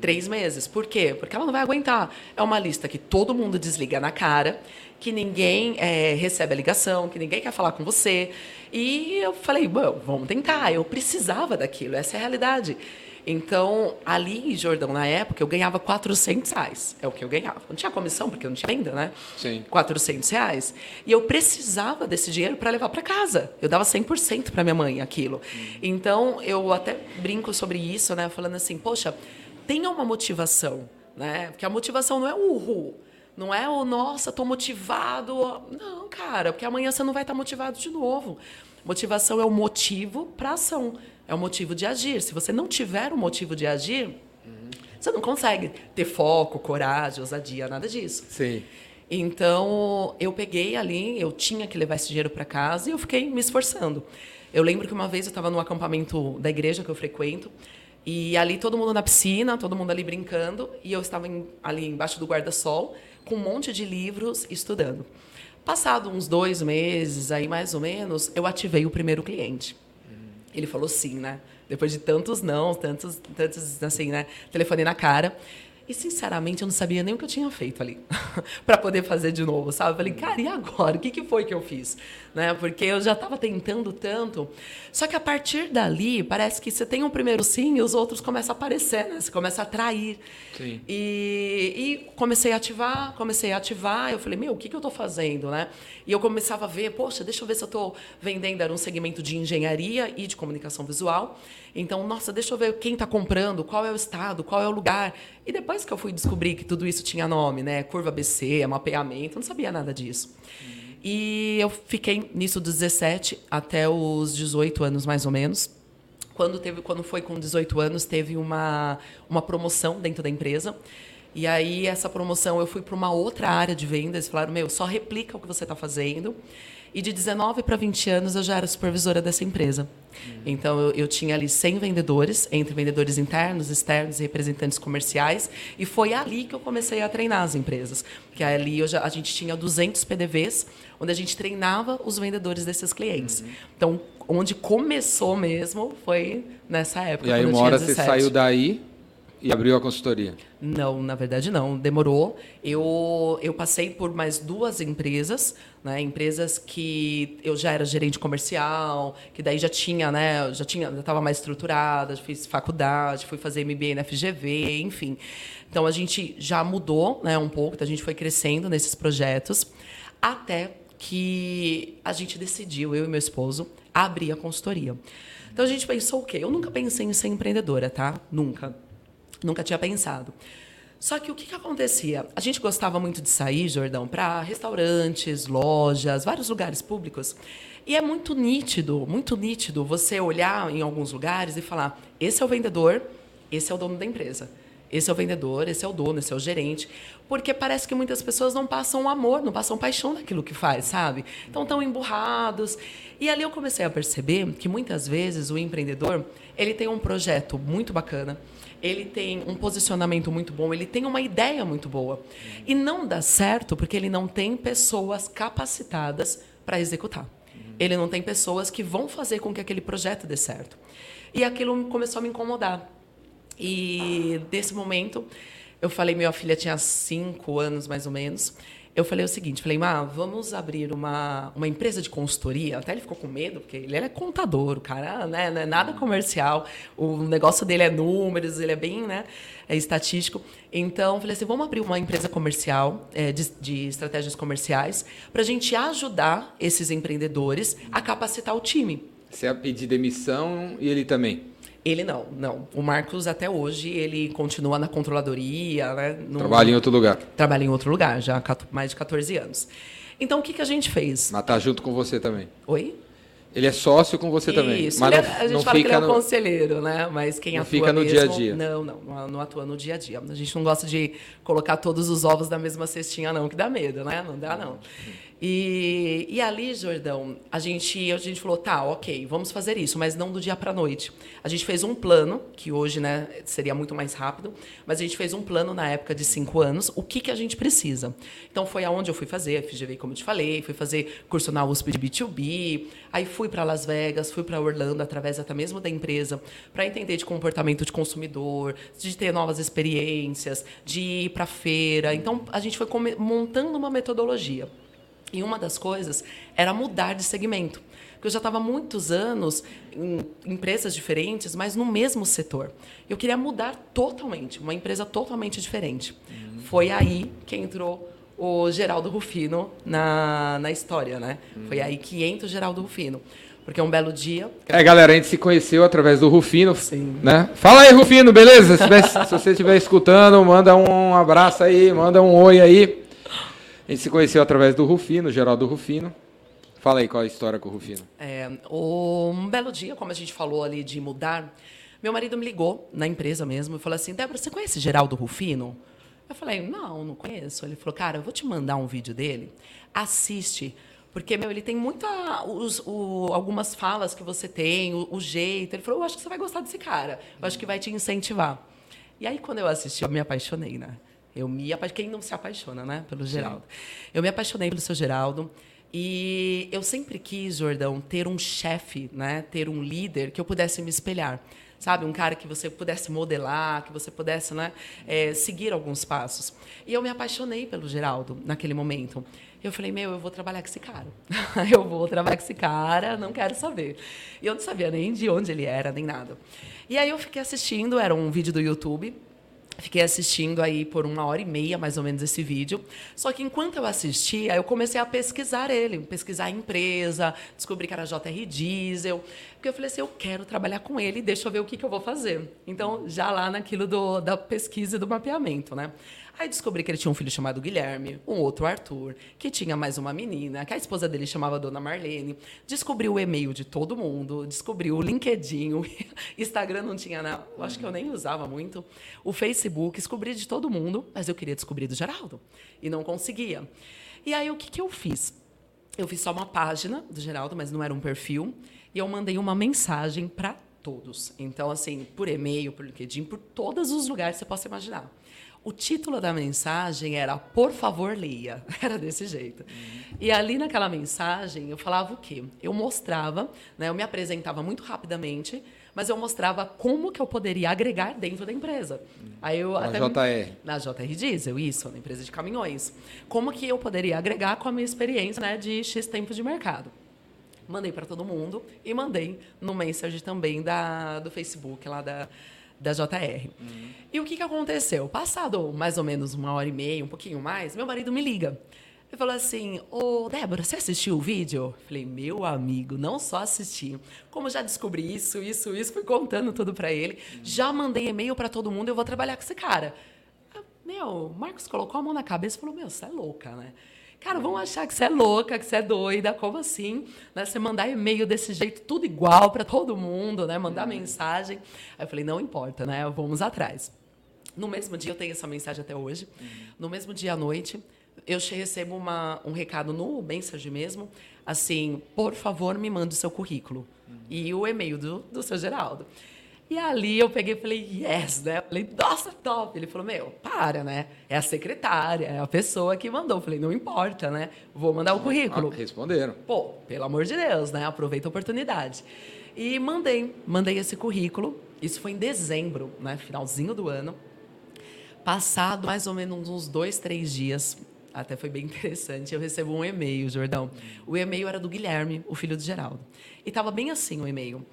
Três meses. Por quê? Porque ela não vai aguentar. É uma lista que todo mundo desliga na cara, que ninguém é, recebe a ligação, que ninguém quer falar com você. E eu falei, bom, vamos tentar. Eu precisava daquilo, essa é a realidade. Então, ali, Jordão, na época, eu ganhava 400 reais. É o que eu ganhava. Não tinha comissão, porque eu não tinha venda, né? Sim. 400 reais. E eu precisava desse dinheiro para levar para casa. Eu dava 100% para minha mãe aquilo. Então, eu até brinco sobre isso, né? Falando assim, poxa, tenha uma motivação, né? Porque a motivação não é o uhul. Não é o, nossa, estou motivado. Não, cara, porque amanhã você não vai estar motivado de novo. Motivação é o motivo para ação, é o motivo de agir. Se você não tiver o motivo de agir, uhum. você não consegue ter foco, coragem, ousadia, nada disso. Sim. Então, eu peguei ali, eu tinha que levar esse dinheiro para casa e eu fiquei me esforçando. Eu lembro que uma vez eu estava no acampamento da igreja que eu frequento, e ali todo mundo na piscina, todo mundo ali brincando, e eu estava em, ali embaixo do guarda-sol, com um monte de livros, estudando. Passado uns dois meses, aí mais ou menos, eu ativei o primeiro cliente. Ele falou sim, né? Depois de tantos não, tantos, tantos assim, né? Telefone na cara. E, sinceramente, eu não sabia nem o que eu tinha feito ali para poder fazer de novo, sabe? Eu falei, cara, e agora? O que, que foi que eu fiz? Né? Porque eu já estava tentando tanto. Só que a partir dali, parece que você tem um primeiro sim e os outros começam a aparecer, né? Você começa a atrair. Sim. E, e comecei a ativar, comecei a ativar. Eu falei, meu, o que, que eu estou fazendo, né? E eu começava a ver, poxa, deixa eu ver se eu estou vendendo. Era um segmento de engenharia e de comunicação visual. Então, nossa, deixa eu ver quem está comprando, qual é o estado, qual é o lugar. E depois que eu fui descobrir que tudo isso tinha nome, né? Curva BC, mapeamento, não sabia nada disso. Uhum. E eu fiquei nisso dos 17 até os 18 anos, mais ou menos. Quando, teve, quando foi com 18 anos, teve uma, uma promoção dentro da empresa. E aí, essa promoção, eu fui para uma outra área de vendas. Falaram, meu, só replica o que você está fazendo. E de 19 para 20 anos eu já era supervisora dessa empresa. Então eu, eu, tinha ali 100 vendedores, entre vendedores internos, externos e representantes comerciais. E foi ali que eu comecei a treinar as empresas. Porque ali já, a gente tinha 200 PDVs, onde a gente treinava os vendedores desses clientes. Uhum. Então, onde começou mesmo foi nessa época. E aí, uma hora você saiu daí e abriu a consultoria? Não, na verdade não. Demorou. Eu, eu passei por mais duas empresas, né? Empresas que eu já era gerente comercial, que daí já tinha, né? Já tinha, já estava mais estruturada, fiz faculdade, fui fazer MBA na FGV, enfim. Então a gente já mudou, né? Um pouco. Então, a gente foi crescendo nesses projetos até que a gente decidiu, eu e meu esposo, abrir a consultoria. Então a gente pensou o quê? Eu nunca pensei em ser empreendedora, tá? Nunca. Nunca tinha pensado. Só que o que, que acontecia? A gente gostava muito de sair, Jordão, para restaurantes, lojas, vários lugares públicos. E é muito nítido, muito nítido você olhar em alguns lugares e falar: esse é o vendedor, esse é o dono da empresa. Esse é o vendedor, esse é o dono, esse é o gerente. Porque parece que muitas pessoas não passam amor, não passam paixão naquilo que faz, sabe? Então estão emburrados. E ali eu comecei a perceber que muitas vezes o empreendedor, ele tem um projeto muito bacana, ele tem um posicionamento muito bom, ele tem uma ideia muito boa. E não dá certo porque ele não tem pessoas capacitadas para executar. Ele não tem pessoas que vão fazer com que aquele projeto dê certo. E aquilo começou a me incomodar. E desse momento, eu falei, minha filha tinha cinco anos mais ou menos eu falei o seguinte, falei, Má, vamos abrir uma, uma empresa de consultoria. Até ele ficou com medo, porque ele é contador, o cara né, não é nada comercial, o negócio dele é números, ele é bem né, é estatístico. Então, falei assim, vamos abrir uma empresa comercial, é, de, de estratégias comerciais, para a gente ajudar esses empreendedores a capacitar o time. Você ia pedir demissão e ele também? Ele não, não. O Marcos, até hoje, ele continua na controladoria. Né? Trabalha em outro lugar. Trabalha em outro lugar, já há mais de 14 anos. Então, o que, que a gente fez? Mas tá junto com você também. Oi? Ele é sócio com você Isso, também. Mas não, é, a gente fala que ele é um no... conselheiro, né? Mas quem não atua fica no mesmo, dia a dia. Não, não, não atua no dia a dia. A gente não gosta de colocar todos os ovos na mesma cestinha, não, que dá medo, né? Não dá, não. E, e ali, Jordão, a gente, a gente falou, tá, ok, vamos fazer isso, mas não do dia para a noite. A gente fez um plano, que hoje né, seria muito mais rápido, mas a gente fez um plano na época de cinco anos, o que, que a gente precisa. Então, foi aonde eu fui fazer, a FGV, como eu te falei, fui fazer curso na USP de B2B, aí fui para Las Vegas, fui para Orlando, através até mesmo da empresa, para entender de comportamento de consumidor, de ter novas experiências, de ir para feira. Então, a gente foi montando uma metodologia. E uma das coisas era mudar de segmento. Porque eu já estava muitos anos em empresas diferentes, mas no mesmo setor. Eu queria mudar totalmente, uma empresa totalmente diferente. Uhum. Foi aí que entrou o Geraldo Rufino na, na história, né? Uhum. Foi aí que entra o Geraldo Rufino. Porque é um belo dia. É, galera, a gente se conheceu através do Rufino. Sim. Né? Fala aí, Rufino, beleza? Se, tiver, se você estiver escutando, manda um abraço aí, manda um oi aí. A gente se conheceu através do Rufino, Geraldo Rufino. Fala aí qual é a história com o Rufino. É, um belo dia, como a gente falou ali de mudar, meu marido me ligou na empresa mesmo e falou assim: Débora, você conhece Geraldo Rufino? Eu falei: Não, não conheço. Ele falou: Cara, eu vou te mandar um vídeo dele, assiste porque, meu, ele tem muita. Os, o, algumas falas que você tem, o, o, jeito. Ele falou: Eu acho que você vai gostar desse cara. Eu acho que vai te incentivar. E aí, quando eu assisti, eu me apaixonei, né? Eu me apaixonei. Quem não se apaixona, né? Pelo Geraldo. Sim. Eu me apaixonei pelo seu Geraldo. E eu sempre quis, Jordão, ter um chefe, né? Ter um líder que eu pudesse me espelhar sabe? Um cara que você pudesse modelar, que você pudesse né, é, seguir alguns passos. E eu me apaixonei pelo Geraldo naquele momento. Eu falei, meu, eu vou trabalhar com esse cara. eu vou trabalhar com esse cara, não quero saber. E eu não sabia nem de onde ele era, nem nada. E aí eu fiquei assistindo, era um vídeo do YouTube. Fiquei assistindo aí por uma hora e meia, mais ou menos, esse vídeo. Só que enquanto eu assistia, eu comecei a pesquisar ele, pesquisar a empresa, descobri que era JR Diesel. Porque eu falei assim, eu quero trabalhar com ele, deixa eu ver o que, que eu vou fazer. Então, já lá naquilo do, da pesquisa e do mapeamento, né? Aí descobri que ele tinha um filho chamado Guilherme, um outro Arthur, que tinha mais uma menina, que a esposa dele chamava Dona Marlene. Descobri o e-mail de todo mundo, descobri o LinkedIn, o Instagram não tinha nada, acho que eu nem usava muito, o Facebook, descobri de todo mundo, mas eu queria descobrir do Geraldo e não conseguia. E aí o que, que eu fiz? Eu fiz só uma página do Geraldo, mas não era um perfil, e eu mandei uma mensagem para todos. Então, assim, por e-mail, por LinkedIn, por todos os lugares que você possa imaginar. O título da mensagem era Por favor, leia. Era desse jeito. Uhum. E ali naquela mensagem eu falava o quê? Eu mostrava, né, eu me apresentava muito rapidamente, mas eu mostrava como que eu poderia agregar dentro da empresa. Aí eu na até JR. Na JR Diesel, isso, na empresa de caminhões. Como que eu poderia agregar com a minha experiência né, de X tempo de mercado. Mandei para todo mundo e mandei no Messenger também da, do Facebook, lá da, da JR. Uhum. E o que, que aconteceu? Passado mais ou menos uma hora e meia, um pouquinho mais, meu marido me liga. Ele falou assim: Ô, Débora, você assistiu o vídeo? Eu falei: Meu amigo, não só assisti, como já descobri isso, isso, isso, fui contando tudo para ele, uhum. já mandei e-mail para todo mundo, eu vou trabalhar com esse cara. Meu, Marcos colocou a mão na cabeça e falou: Meu, você é louca, né? Cara, vão achar que você é louca, que você é doida, como assim? Né? Você mandar e-mail desse jeito, tudo igual para todo mundo, né? Mandar uhum. mensagem. Aí eu falei, não importa, né? Vamos atrás. No mesmo dia, eu tenho essa mensagem até hoje. Uhum. No mesmo dia à noite, eu recebo uma, um recado no Messenger mesmo, assim, por favor, me mande o seu currículo. Uhum. E o e-mail do, do seu Geraldo. E ali eu peguei e falei, yes, né? Eu falei, nossa, top. Ele falou, meu, para, né? É a secretária, é a pessoa que mandou. Eu falei, não importa, né? Vou mandar o currículo. Ah, responderam. Pô, pelo amor de Deus, né? Aproveita a oportunidade. E mandei, mandei esse currículo. Isso foi em dezembro, né? Finalzinho do ano. Passado mais ou menos uns dois, três dias, até foi bem interessante, eu recebo um e-mail, Jordão. O e-mail era do Guilherme, o filho do Geraldo. E estava bem assim o e-mail.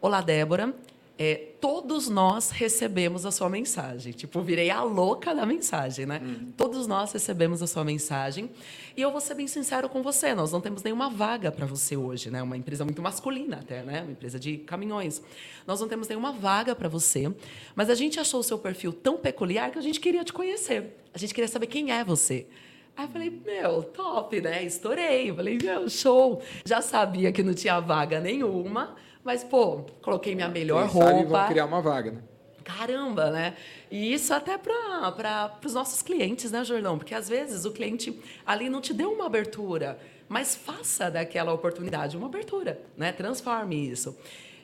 Olá, Débora é, todos nós recebemos a sua mensagem. Tipo, virei a louca da mensagem, né? Uhum. Todos nós recebemos a sua mensagem. E eu vou ser bem sincero com você, nós não temos nenhuma vaga para você hoje, né? Uma empresa muito masculina até, né? Uma empresa de caminhões. Nós não temos nenhuma vaga para você, mas a gente achou o seu perfil tão peculiar que a gente queria te conhecer. A gente queria saber quem é você. Aí eu falei, meu, top, né? Estourei. Falei, meu, show. Já sabia que não tinha vaga nenhuma, mas, pô, coloquei minha melhor Quem roupa. Sabe, criar uma vaga, né? Caramba, né? E isso até para os nossos clientes, né, Jordão? Porque às vezes o cliente ali não te deu uma abertura, mas faça daquela oportunidade uma abertura, né? Transforme isso.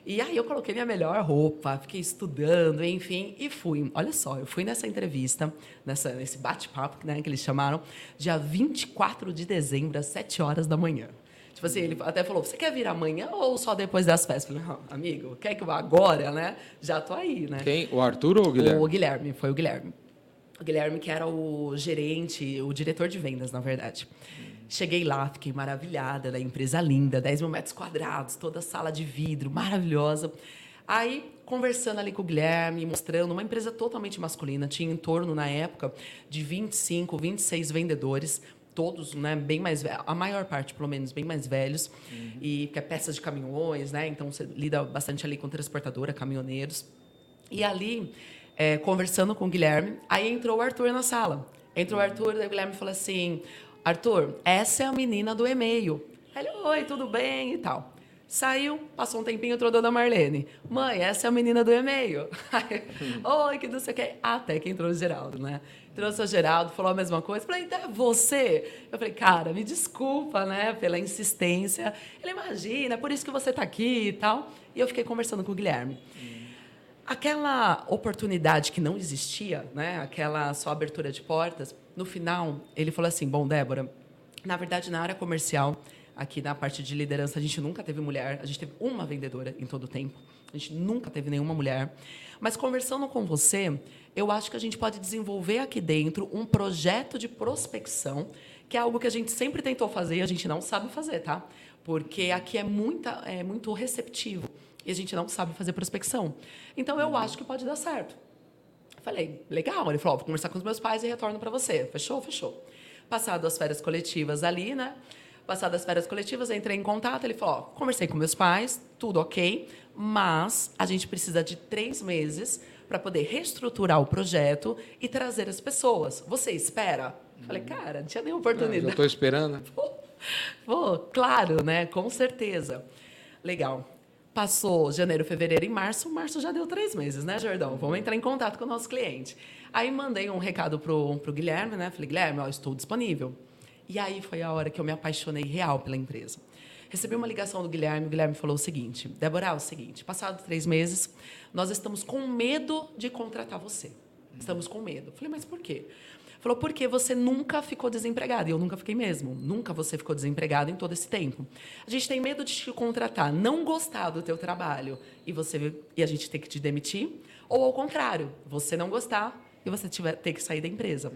E aí eu coloquei minha melhor roupa, fiquei estudando, enfim, e fui. Olha só, eu fui nessa entrevista, nessa, nesse bate-papo né, que eles chamaram, dia 24 de dezembro, às 7 horas da manhã. Tipo assim, ele até falou: você quer vir amanhã ou só depois das festas? Eu falei, amigo, quer que eu vá agora, né? Já tô aí, né? Quem? O Arthur ou o Guilherme? O Guilherme, foi o Guilherme. O Guilherme, que era o gerente, o diretor de vendas, na verdade. Cheguei lá, fiquei maravilhada, da empresa linda, 10 mil metros quadrados, toda sala de vidro, maravilhosa. Aí, conversando ali com o Guilherme, mostrando uma empresa totalmente masculina, tinha em torno, na época, de 25, 26 vendedores, todos né, bem mais velhos, a maior parte, pelo menos, bem mais velhos, uhum. e que é peças de caminhões, né? Então, você lida bastante ali com transportadora, caminhoneiros. E ali, é, conversando com o Guilherme, aí entrou o Arthur na sala. Entrou o Arthur, daí o Guilherme falou assim, Arthur, essa é a menina do e-mail. Ele, oi, tudo bem e tal. Saiu, passou um tempinho, entrou a dona Marlene. Mãe, essa é a menina do e-mail. Oi, que não sei o que. Até que entrou o Geraldo, né? Trouxe o Geraldo, falou a mesma coisa. Falei, então é você? Eu falei, cara, me desculpa, né, pela insistência. Ele, imagina, por isso que você está aqui e tal. E eu fiquei conversando com o Guilherme. Aquela oportunidade que não existia, né? Aquela só abertura de portas, no final, ele falou assim: Bom, Débora, na verdade, na área comercial, aqui na parte de liderança, a gente nunca teve mulher, a gente teve uma vendedora em todo o tempo, a gente nunca teve nenhuma mulher. Mas conversando com você, eu acho que a gente pode desenvolver aqui dentro um projeto de prospecção, que é algo que a gente sempre tentou fazer e a gente não sabe fazer, tá? Porque aqui é, muita, é muito receptivo e a gente não sabe fazer prospecção. Então eu acho que pode dar certo. Falei, legal. Ele falou: vou conversar com os meus pais e retorno para você. Fechou? Fechou. Passado as férias coletivas ali, né? Passadas as férias coletivas, entrei em contato. Ele falou: ó, conversei com meus pais, tudo ok, mas a gente precisa de três meses para poder reestruturar o projeto e trazer as pessoas. Você espera? Falei, cara, não tinha nenhuma oportunidade. Não, já estou esperando. Pô, pô, claro, né? Com certeza. Legal. Passou janeiro, fevereiro e março. Março já deu três meses, né, Jordão? Vamos entrar em contato com o nosso cliente. Aí mandei um recado pro, pro Guilherme, né? Falei, Guilherme, ó, estou disponível. E aí foi a hora que eu me apaixonei real pela empresa. Recebi uma ligação do Guilherme, o Guilherme falou o seguinte: Débora, é o seguinte, passado três meses, nós estamos com medo de contratar você. Estamos com medo. Falei, mas por quê? Falou, porque você nunca ficou desempregado. E eu nunca fiquei mesmo. Nunca você ficou desempregado em todo esse tempo. A gente tem medo de te contratar, não gostar do teu trabalho e você e a gente ter que te demitir. Ou ao contrário, você não gostar e você tiver, ter que sair da empresa.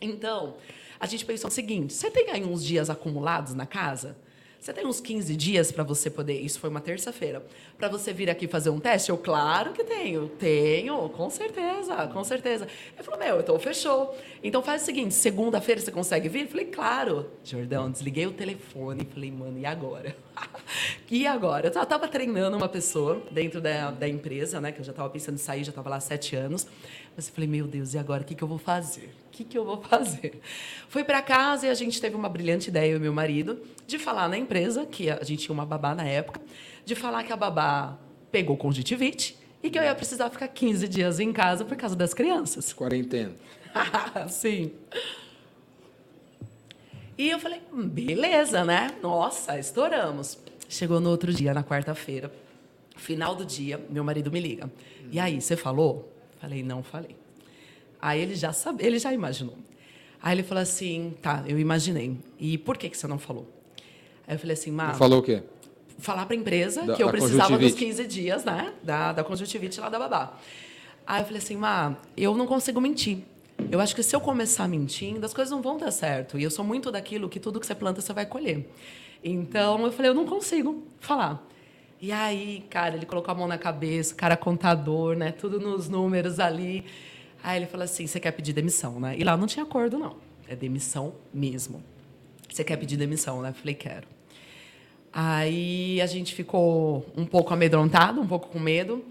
Então, a gente pensou o seguinte: você tem aí uns dias acumulados na casa? Você tem uns 15 dias para você poder. Isso foi uma terça-feira. Para você vir aqui fazer um teste? Eu, claro que tenho. Tenho, com certeza, com certeza. Ele falou: Meu, então fechou. Então faz o seguinte: segunda-feira você consegue vir? Eu falei: Claro. Jordão, desliguei o telefone falei: Mano, e agora? e agora? Eu estava treinando uma pessoa dentro da, da empresa, né? Que eu já estava pensando em sair, já estava lá há sete anos. Mas eu falei: Meu Deus, e agora? O que, que eu vou fazer? O que, que eu vou fazer? Fui para casa e a gente teve uma brilhante ideia, eu e meu marido, de falar na empresa, que a gente tinha uma babá na época, de falar que a babá pegou conjuntivite e que eu ia precisar ficar 15 dias em casa por causa das crianças. Quarentena. Sim. E eu falei, hum, beleza, né? Nossa, estouramos. Chegou no outro dia, na quarta-feira, final do dia, meu marido me liga. E aí, você falou? Falei, não falei. Aí ele já sabe, ele já imaginou. Aí ele falou assim, tá, eu imaginei. E por que, que você não falou? Aí eu falei assim, Mar... Falou o quê? Falar para a empresa da, que eu precisava dos 15 dias, né? Da, da conjuntivite lá da babá. Aí eu falei assim, Má, eu não consigo mentir. Eu acho que se eu começar mentindo, as coisas não vão dar certo. E eu sou muito daquilo que tudo que você planta, você vai colher. Então, eu falei, eu não consigo falar. E aí, cara, ele colocou a mão na cabeça, cara contador, né? Tudo nos números ali. Aí ele falou assim: você quer pedir demissão, né? E lá não tinha acordo, não. É demissão mesmo. Você quer pedir demissão, né? Falei: quero. Aí a gente ficou um pouco amedrontado, um pouco com medo.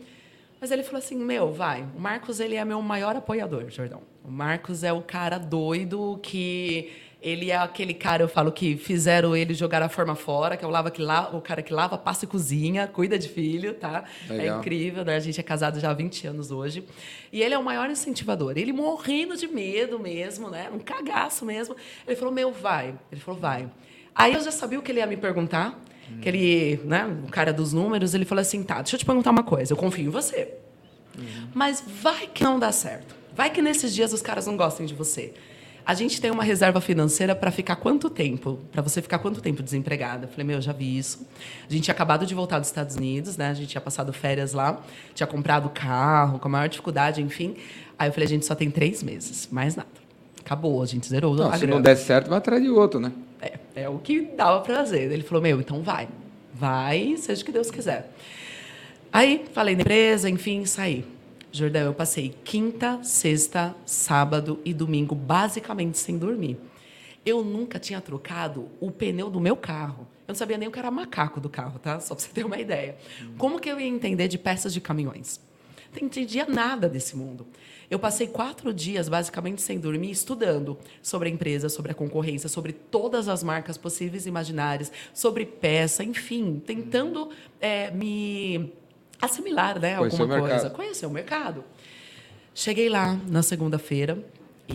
Mas ele falou assim: Meu, vai. O Marcos ele é meu maior apoiador, Jordão. O Marcos é o cara doido que ele é aquele cara, eu falo, que fizeram ele jogar a forma fora, que é o, lava, que lava, o cara que lava, passa e cozinha, cuida de filho, tá? É Legal. É incrível, né? A gente é casado já há 20 anos hoje. E ele é o maior incentivador. Ele morrendo de medo mesmo, né? Um cagaço mesmo. Ele falou, meu, vai. Ele falou, vai. Aí eu já sabia o que ele ia me perguntar, hum. que ele, né, o cara dos números, ele falou assim, tá, deixa eu te perguntar uma coisa, eu confio em você. Hum. Mas vai que não dá certo. Vai que nesses dias os caras não gostem de você. A gente tem uma reserva financeira para ficar quanto tempo? Para você ficar quanto tempo desempregada? Eu falei, meu, eu já vi isso. A gente tinha acabado de voltar dos Estados Unidos, né? A gente tinha passado férias lá, tinha comprado carro com a maior dificuldade, enfim. Aí eu falei, a gente só tem três meses, mais nada. Acabou, a gente zerou não, a Se grana. não der certo, vai atrás de outro, né? É. É o que dava para fazer. Ele falou: Meu, então vai. Vai, seja o que Deus quiser. Aí, falei na empresa, enfim, saí. Jordão, eu passei quinta, sexta, sábado e domingo basicamente sem dormir. Eu nunca tinha trocado o pneu do meu carro. Eu não sabia nem o que era macaco do carro, tá? Só para você ter uma ideia. Como que eu ia entender de peças de caminhões? Não entendia nada desse mundo. Eu passei quatro dias, basicamente, sem dormir, estudando sobre a empresa, sobre a concorrência, sobre todas as marcas possíveis e imaginárias, sobre peça, enfim, tentando é, me assimilar né, alguma coisa. Conhecer o mercado. Cheguei lá na segunda-feira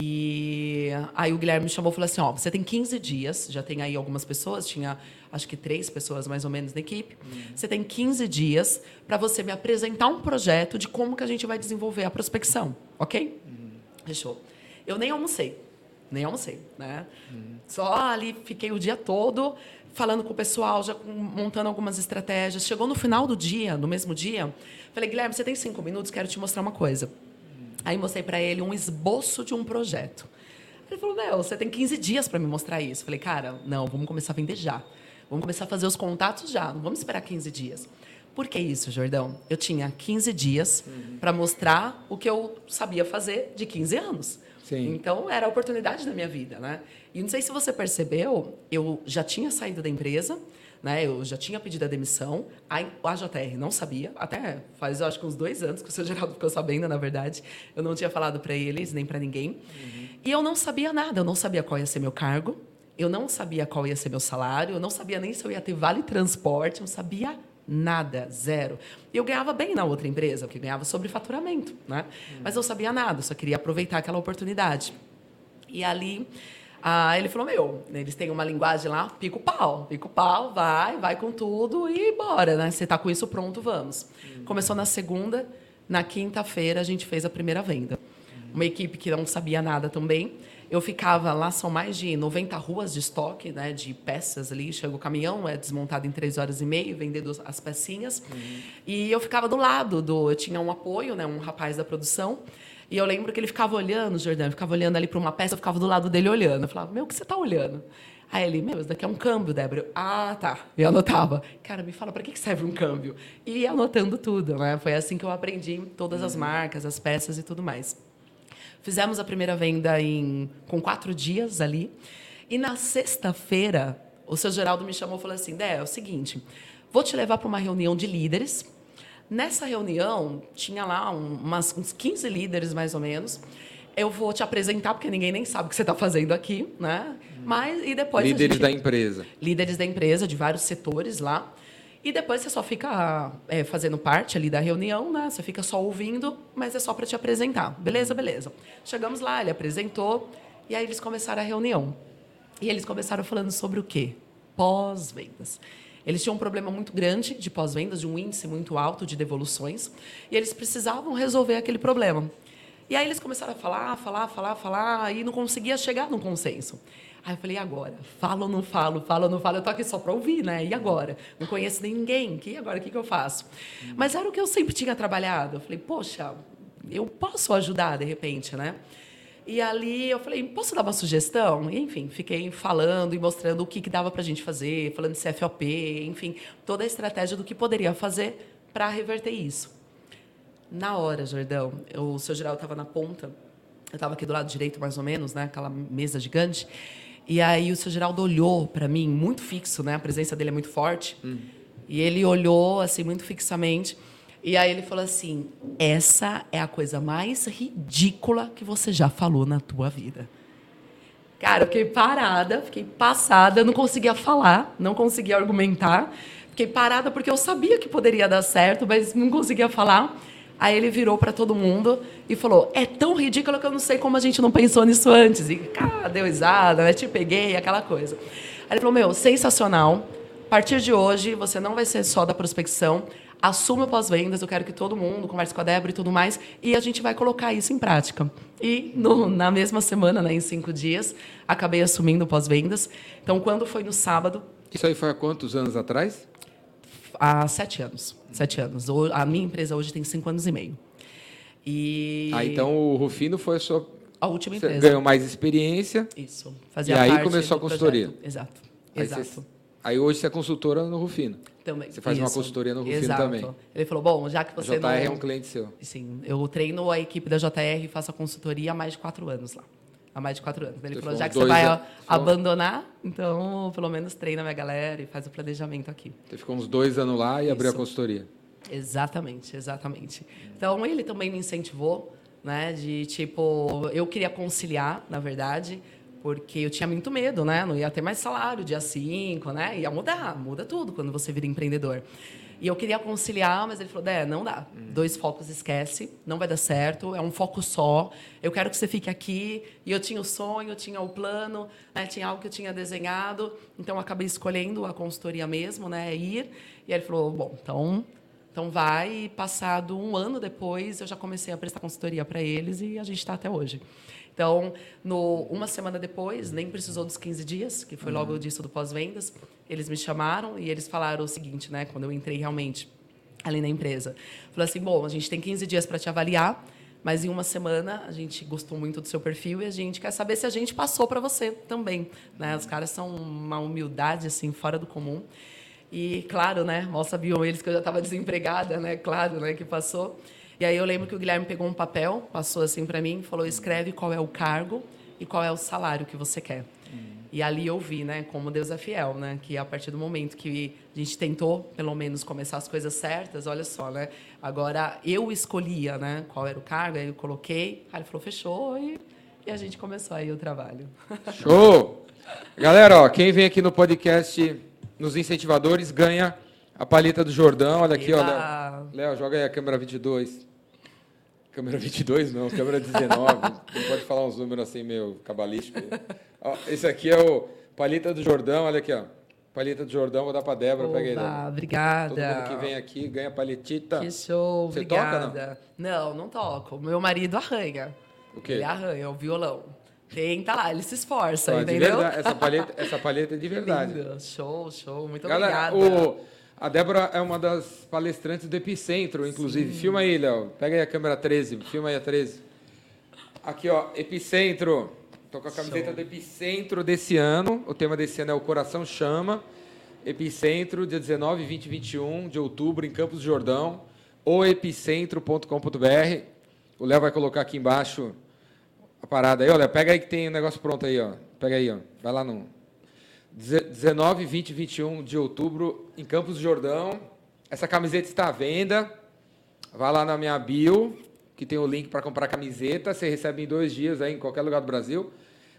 e aí o Guilherme me chamou e falou assim: ó, você tem 15 dias, já tem aí algumas pessoas, tinha acho que três pessoas mais ou menos na equipe. Uhum. Você tem 15 dias para você me apresentar um projeto de como que a gente vai desenvolver a prospecção, ok? Uhum. Fechou. Eu nem almocei, nem almocei, né? Uhum. Só ali fiquei o dia todo falando com o pessoal, já montando algumas estratégias. Chegou no final do dia, no mesmo dia, falei, Guilherme, você tem cinco minutos? Quero te mostrar uma coisa. Aí mostrei para ele um esboço de um projeto. Ele falou, Meu, você tem 15 dias para me mostrar isso. Falei, cara, não, vamos começar a vender já. Vamos começar a fazer os contatos já, não vamos esperar 15 dias. Por que isso, Jordão? Eu tinha 15 dias uhum. para mostrar o que eu sabia fazer de 15 anos. Sim. Então, era a oportunidade da minha vida, né? E não sei se você percebeu, eu já tinha saído da empresa, né? Eu já tinha pedido a demissão. A AJR não sabia, até faz, eu acho que uns dois anos que o seu Geraldo ficou sabendo, na verdade. Eu não tinha falado para eles, nem para ninguém. Uhum. E eu não sabia nada, eu não sabia qual ia ser meu cargo, eu não sabia qual ia ser meu salário, eu não sabia nem se eu ia ter vale transporte, eu não sabia Nada, zero. E eu ganhava bem na outra empresa, porque ganhava sobre faturamento, né? Hum. Mas eu sabia nada, só queria aproveitar aquela oportunidade. E ali, ah, ele falou: Meu, eles têm uma linguagem lá, pico pau, pico pau, vai, vai com tudo e bora, né? Você está com isso pronto, vamos. Hum. Começou na segunda, na quinta-feira a gente fez a primeira venda. Hum. Uma equipe que não sabia nada também. Eu ficava lá, são mais de 90 ruas de estoque, né, de peças ali. Chega o caminhão, é desmontado em três horas e meia, vendendo as pecinhas. Uhum. E eu ficava do lado do. Eu tinha um apoio, né, um rapaz da produção. E eu lembro que ele ficava olhando, Jordão, ficava olhando ali para uma peça, eu ficava do lado dele olhando. Eu falava, meu, o que você está olhando? Aí ele, meu, isso daqui é um câmbio, Débora. Ah, tá. E eu anotava. Cara, me fala, para que serve um câmbio? E ia anotando tudo, né? Foi assim que eu aprendi todas as marcas, as peças e tudo mais. Fizemos a primeira venda em, com quatro dias ali. E na sexta-feira, o seu Geraldo me chamou e falou assim: Dé, é o seguinte, vou te levar para uma reunião de líderes. Nessa reunião, tinha lá umas, uns 15 líderes, mais ou menos. Eu vou te apresentar, porque ninguém nem sabe o que você está fazendo aqui, né? Mas, e depois. Líderes gente, da empresa. Líderes da empresa, de vários setores lá. E depois você só fica é, fazendo parte ali da reunião, né? Você fica só ouvindo, mas é só para te apresentar. Beleza, beleza. Chegamos lá, ele apresentou, e aí eles começaram a reunião. E eles começaram falando sobre o quê? Pós-vendas. Eles tinham um problema muito grande de pós-vendas, de um índice muito alto de devoluções, e eles precisavam resolver aquele problema. E aí eles começaram a falar, falar, falar, falar, e não conseguia chegar num consenso. Aí eu falei, e agora? Falo ou não falo? Falo ou não falo? Eu tô aqui só para ouvir, né? E agora? Não conheço ninguém. E agora? O que, que eu faço? Mas era o que eu sempre tinha trabalhado. Eu falei, poxa, eu posso ajudar, de repente, né? E ali eu falei, posso dar uma sugestão? E, enfim, fiquei falando e mostrando o que, que dava para a gente fazer, falando de CFOP, enfim, toda a estratégia do que poderia fazer para reverter isso. Na hora, Jordão, o seu geral estava na ponta, eu estava aqui do lado direito, mais ou menos, né? aquela mesa gigante. E aí o seu Geraldo olhou para mim muito fixo, né? A presença dele é muito forte. Hum. E ele olhou assim muito fixamente. E aí ele falou assim: "Essa é a coisa mais ridícula que você já falou na tua vida". Cara, eu fiquei parada, fiquei passada, não conseguia falar, não conseguia argumentar. Fiquei parada porque eu sabia que poderia dar certo, mas não conseguia falar. Aí ele virou para todo mundo e falou: É tão ridículo que eu não sei como a gente não pensou nisso antes. E, cara, deu risada, né? te peguei, aquela coisa. Aí ele falou: Meu, sensacional. A partir de hoje, você não vai ser só da prospecção. Assume o pós-vendas, eu quero que todo mundo converse com a Débora e tudo mais, e a gente vai colocar isso em prática. E no, na mesma semana, né, em cinco dias, acabei assumindo o pós-vendas. Então, quando foi no sábado. Isso aí foi há quantos anos atrás? há sete anos. Sete anos. A minha empresa hoje tem cinco anos e meio. E... Ah, então o Rufino foi a sua... A última empresa. Você ganhou mais experiência. Isso. Fazia e aí começou a consultoria. Projeto. Exato. Aí, Exato. você- aí hoje você é consultora no Rufino. Também. Você faz uma Isso. consultoria no Rufino Exato. também. Ele falou, bom, já que A você JR não... é um cliente seu. Sim, eu treino a equipe da JR e faço a consultoria há mais de quatro anos lá. Há mais de quatro anos. Ele falou, já que você vai a- abandonar, então pelo menos treina a minha galera e faz o planejamento aqui. Você ficou uns dois anos lá e abriu a Isso. consultoria. Exatamente, exatamente. Então ele também me incentivou, né? De tipo, eu queria conciliar, na verdade, porque eu tinha muito medo, né? Não ia ter mais salário dia 5, né? Ia mudar, muda tudo quando você vira empreendedor. E eu queria conciliar, mas ele falou: Dé, não dá. Dois focos esquece, não vai dar certo, é um foco só. Eu quero que você fique aqui. E eu tinha o sonho, eu tinha o plano, né? tinha algo que eu tinha desenhado. Então eu acabei escolhendo a consultoria mesmo, né? Ir. E aí ele falou: bom, então então vai, e passado um ano depois, eu já comecei a prestar consultoria para eles e a gente está até hoje. Então, no, uma semana depois, nem precisou dos 15 dias, que foi logo disso do pós-vendas, eles me chamaram e eles falaram o seguinte, né, quando eu entrei realmente ali na empresa. Falou assim, bom, a gente tem 15 dias para te avaliar, mas em uma semana a gente gostou muito do seu perfil e a gente quer saber se a gente passou para você também. Né? Os caras são uma humildade assim fora do comum. E claro, né, mal sabiam eles que eu já estava desempregada, né? Claro, né, que passou. E aí eu lembro que o Guilherme pegou um papel, passou assim para mim, falou: "Escreve qual é o cargo e qual é o salário que você quer". E ali eu vi, né, como Deus é fiel, né, que a partir do momento que a gente tentou, pelo menos, começar as coisas certas, olha só, né, agora eu escolhia, né, qual era o cargo, aí eu coloquei, aí ele falou, fechou, e, e a gente começou aí o trabalho. Show! Galera, ó, quem vem aqui no podcast nos incentivadores ganha a palheta do Jordão. Olha aqui, ó, Eba! Léo. Joga aí a câmera 22. Câmera 22 não, câmera 19. Não pode falar uns números assim meio cabalístico. Ó, esse aqui é o palheta do Jordão, olha aqui, ó. Palheta do Jordão, vou dar pra Débora, pega aí. Débora. obrigada. Todo mundo que vem aqui ganha paletita. Que show, Você toca, obrigada. não? não, toco. Meu marido arranha. O quê? Ele arranha o violão. Tenta lá, ele se esforça, de entendeu? verdade, essa paleta, essa paleta é de verdade. Lindo. Show, show. Muito Galera, obrigada. o, a Débora é uma das palestrantes do Epicentro, inclusive. Filma aí, Léo. Pega aí a câmera 13. Filma aí a 13. Aqui, ó, Epicentro. Tô com a camiseta Show. do Epicentro desse ano. O tema desse ano é O Coração Chama. Epicentro, dia 19, 20 e 21 de outubro, em Campos do Jordão. Oepicentro.com.br. O Léo vai colocar aqui embaixo a parada aí. Olha, pega aí que tem um negócio pronto aí, ó. Pega aí, ó. Vai lá no 19, 20 e 21 de outubro, em Campos do Jordão. Essa camiseta está à venda. Vai lá na minha bio, que tem o link para comprar camiseta. Você recebe em dois dias aí em qualquer lugar do Brasil.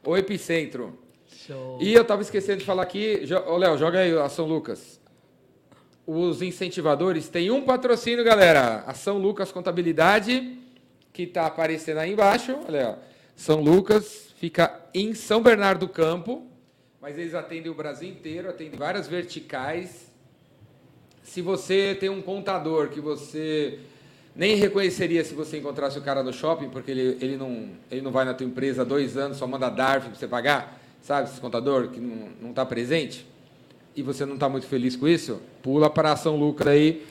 O Epicentro. Show. E eu estava esquecendo de falar aqui. Ô, Léo, joga aí a São Lucas. Os incentivadores têm um patrocínio, galera. A São Lucas Contabilidade, que está aparecendo aí embaixo. Olha, ó. São Lucas fica em São Bernardo do Campo, mas eles atendem o Brasil inteiro, atendem várias verticais. Se você tem um contador que você nem reconheceria se você encontrasse o cara no shopping, porque ele, ele, não, ele não vai na tua empresa há dois anos, só manda DARF para você pagar, sabe, esse contador que não está presente, e você não está muito feliz com isso, pula para a São Lucas aí,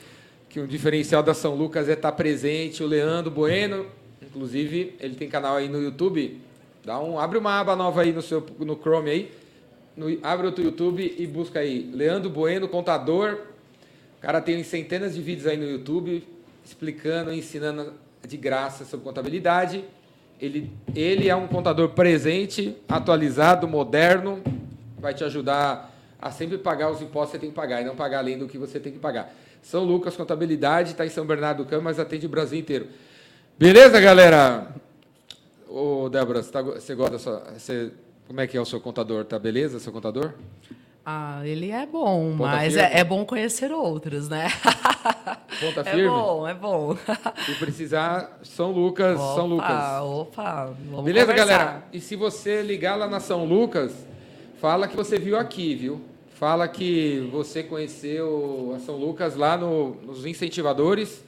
que o diferencial da São Lucas é estar presente, o Leandro Bueno, inclusive, ele tem canal aí no YouTube, dá um, abre uma aba nova aí no, seu, no Chrome aí, no- abre outro YouTube e busca aí, Leandro Bueno, contador, o cara tem centenas de vídeos aí no YouTube explicando, ensinando de graça sobre contabilidade. Ele, ele é um contador presente, atualizado, moderno, vai te ajudar a sempre pagar os impostos que você tem que pagar e não pagar além do que você tem que pagar. São Lucas Contabilidade, está em São Bernardo do Campo, mas atende o Brasil inteiro. Beleza, galera? Ô, Débora, você, tá você gosta da sua. Você, como é que é o seu contador? Tá beleza, seu contador? Ah, ele é bom, Ponta mas é, é bom conhecer outros, né? Ponta é firme? bom, é bom. Se precisar, São Lucas, São Lucas. Opa, opa. Vamos Beleza, conversar. galera? E se você ligar lá na São Lucas, fala que você viu aqui, viu? Fala que você conheceu a São Lucas lá no- nos incentivadores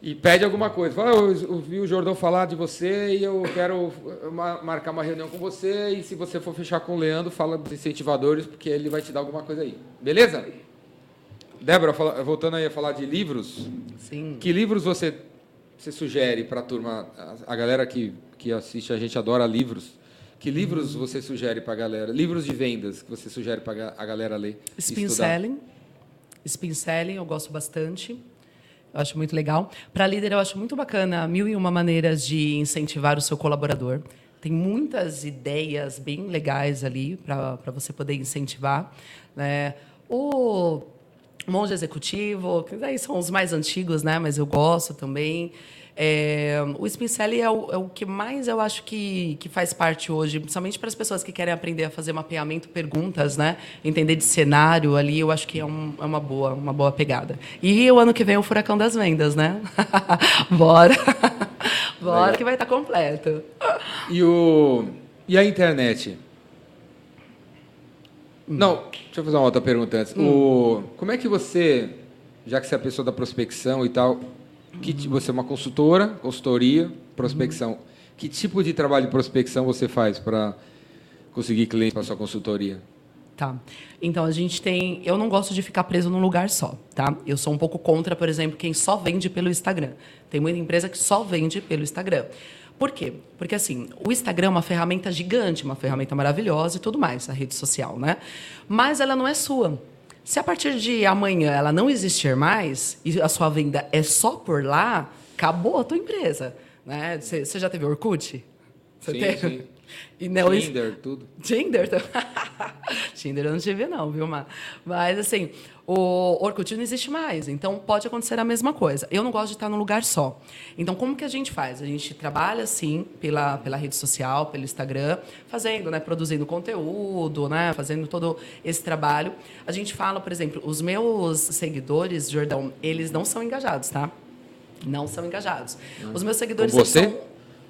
e pede alguma coisa. Fala, eu ouvi o Jordão falar de você e eu quero ma- marcar uma reunião com você. E se você for fechar com o Leandro, fala dos incentivadores, porque ele vai te dar alguma coisa aí. Beleza? Débora, voltando aí a falar de livros, Sim. que livros você, você sugere para a turma? A, galera que, que assiste a gente adora livros. Que livros você sugere para a galera? Livros de vendas que você sugere para a galera ler? Spin Selling. Spin Selling, eu gosto bastante. Eu acho muito legal. Para líder, eu acho muito bacana mil e uma maneiras de incentivar o seu colaborador. Tem muitas ideias bem legais ali para você poder incentivar. Né? O Monge Executivo, que daí são os mais antigos, né? mas eu gosto também. É, o Spincelli é o, é o, que mais eu acho que, que faz parte hoje, principalmente para as pessoas que querem aprender a fazer mapeamento, perguntas, né? Entender de cenário ali, eu acho que é, um, é uma, boa, uma boa pegada. E o ano que vem é o Furacão das Vendas, né? Bora! Bora Legal. que vai estar tá completo. E, o, e a internet? Hum. Não, deixa eu fazer uma outra pergunta antes. Hum. O, como é que você, já que você é a pessoa da prospecção e tal, que você é uma consultora, consultoria, prospecção. Uhum. Que tipo de trabalho de prospecção você faz para conseguir clientes para sua consultoria? Tá. Então a gente tem. Eu não gosto de ficar preso num lugar só, tá? Eu sou um pouco contra, por exemplo, quem só vende pelo Instagram. Tem muita empresa que só vende pelo Instagram. Por quê? Porque assim, o Instagram é uma ferramenta gigante, uma ferramenta maravilhosa e tudo mais, a rede social, né? Mas ela não é sua. Se a partir de amanhã ela não existir mais e a sua venda é só por lá, acabou a tua empresa. Né? Você, você já teve Orkut? Você sim, teve? sim. E não, Tinder, tudo. Tinder? Tinder eu não tive, não, viu, Mar? Mas, assim, o Orkut não existe mais, então pode acontecer a mesma coisa. Eu não gosto de estar num lugar só. Então, como que a gente faz? A gente trabalha, sim, pela, pela rede social, pelo Instagram, fazendo, né, produzindo conteúdo, né, fazendo todo esse trabalho. A gente fala, por exemplo, os meus seguidores, Jordão, eles não são engajados, tá? Não são engajados. Os meus seguidores são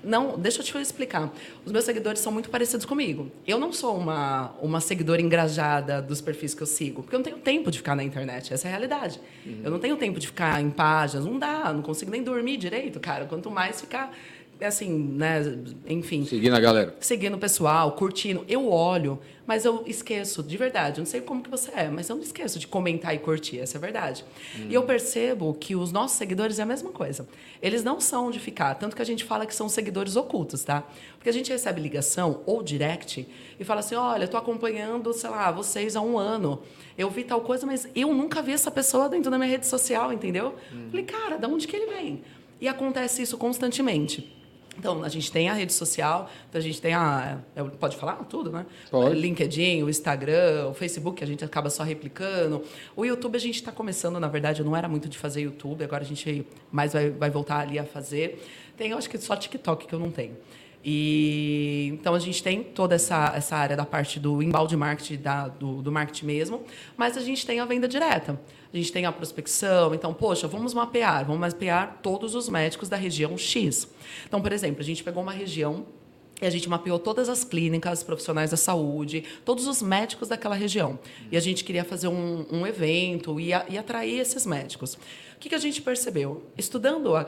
não, deixa eu te explicar. Os meus seguidores são muito parecidos comigo. Eu não sou uma, uma seguidora engajada dos perfis que eu sigo, porque eu não tenho tempo de ficar na internet. Essa é a realidade. Uhum. Eu não tenho tempo de ficar em páginas, não dá, não consigo nem dormir direito, cara. Quanto mais ficar assim, né, enfim. Seguindo a galera. Seguindo o pessoal, curtindo. Eu olho, mas eu esqueço, de verdade. Eu não sei como que você é, mas eu não esqueço de comentar e curtir, essa é a verdade. Hum. E eu percebo que os nossos seguidores é a mesma coisa. Eles não são de ficar, tanto que a gente fala que são seguidores ocultos, tá? Porque a gente recebe ligação ou direct e fala assim: olha, eu tô acompanhando, sei lá, vocês há um ano. Eu vi tal coisa, mas eu nunca vi essa pessoa dentro da minha rede social, entendeu? Hum. Falei, cara, de onde que ele vem? E acontece isso constantemente. Então, a gente tem a rede social, então a gente tem a. É, pode falar tudo, né? Pode. LinkedIn, o Instagram, o Facebook, a gente acaba só replicando. O YouTube a gente está começando, na verdade, eu não era muito de fazer YouTube, agora a gente mais vai, vai voltar ali a fazer. Tem, eu acho que só TikTok que eu não tenho. E então a gente tem toda essa, essa área da parte do embalde marketing, da, do, do marketing mesmo, mas a gente tem a venda direta. A gente tem a prospecção, então, poxa, vamos mapear, vamos mapear todos os médicos da região X. Então, por exemplo, a gente pegou uma região e a gente mapeou todas as clínicas, profissionais da saúde, todos os médicos daquela região. E a gente queria fazer um, um evento e, a, e, atrair esses médicos. O que, que a gente percebeu? Estudando a,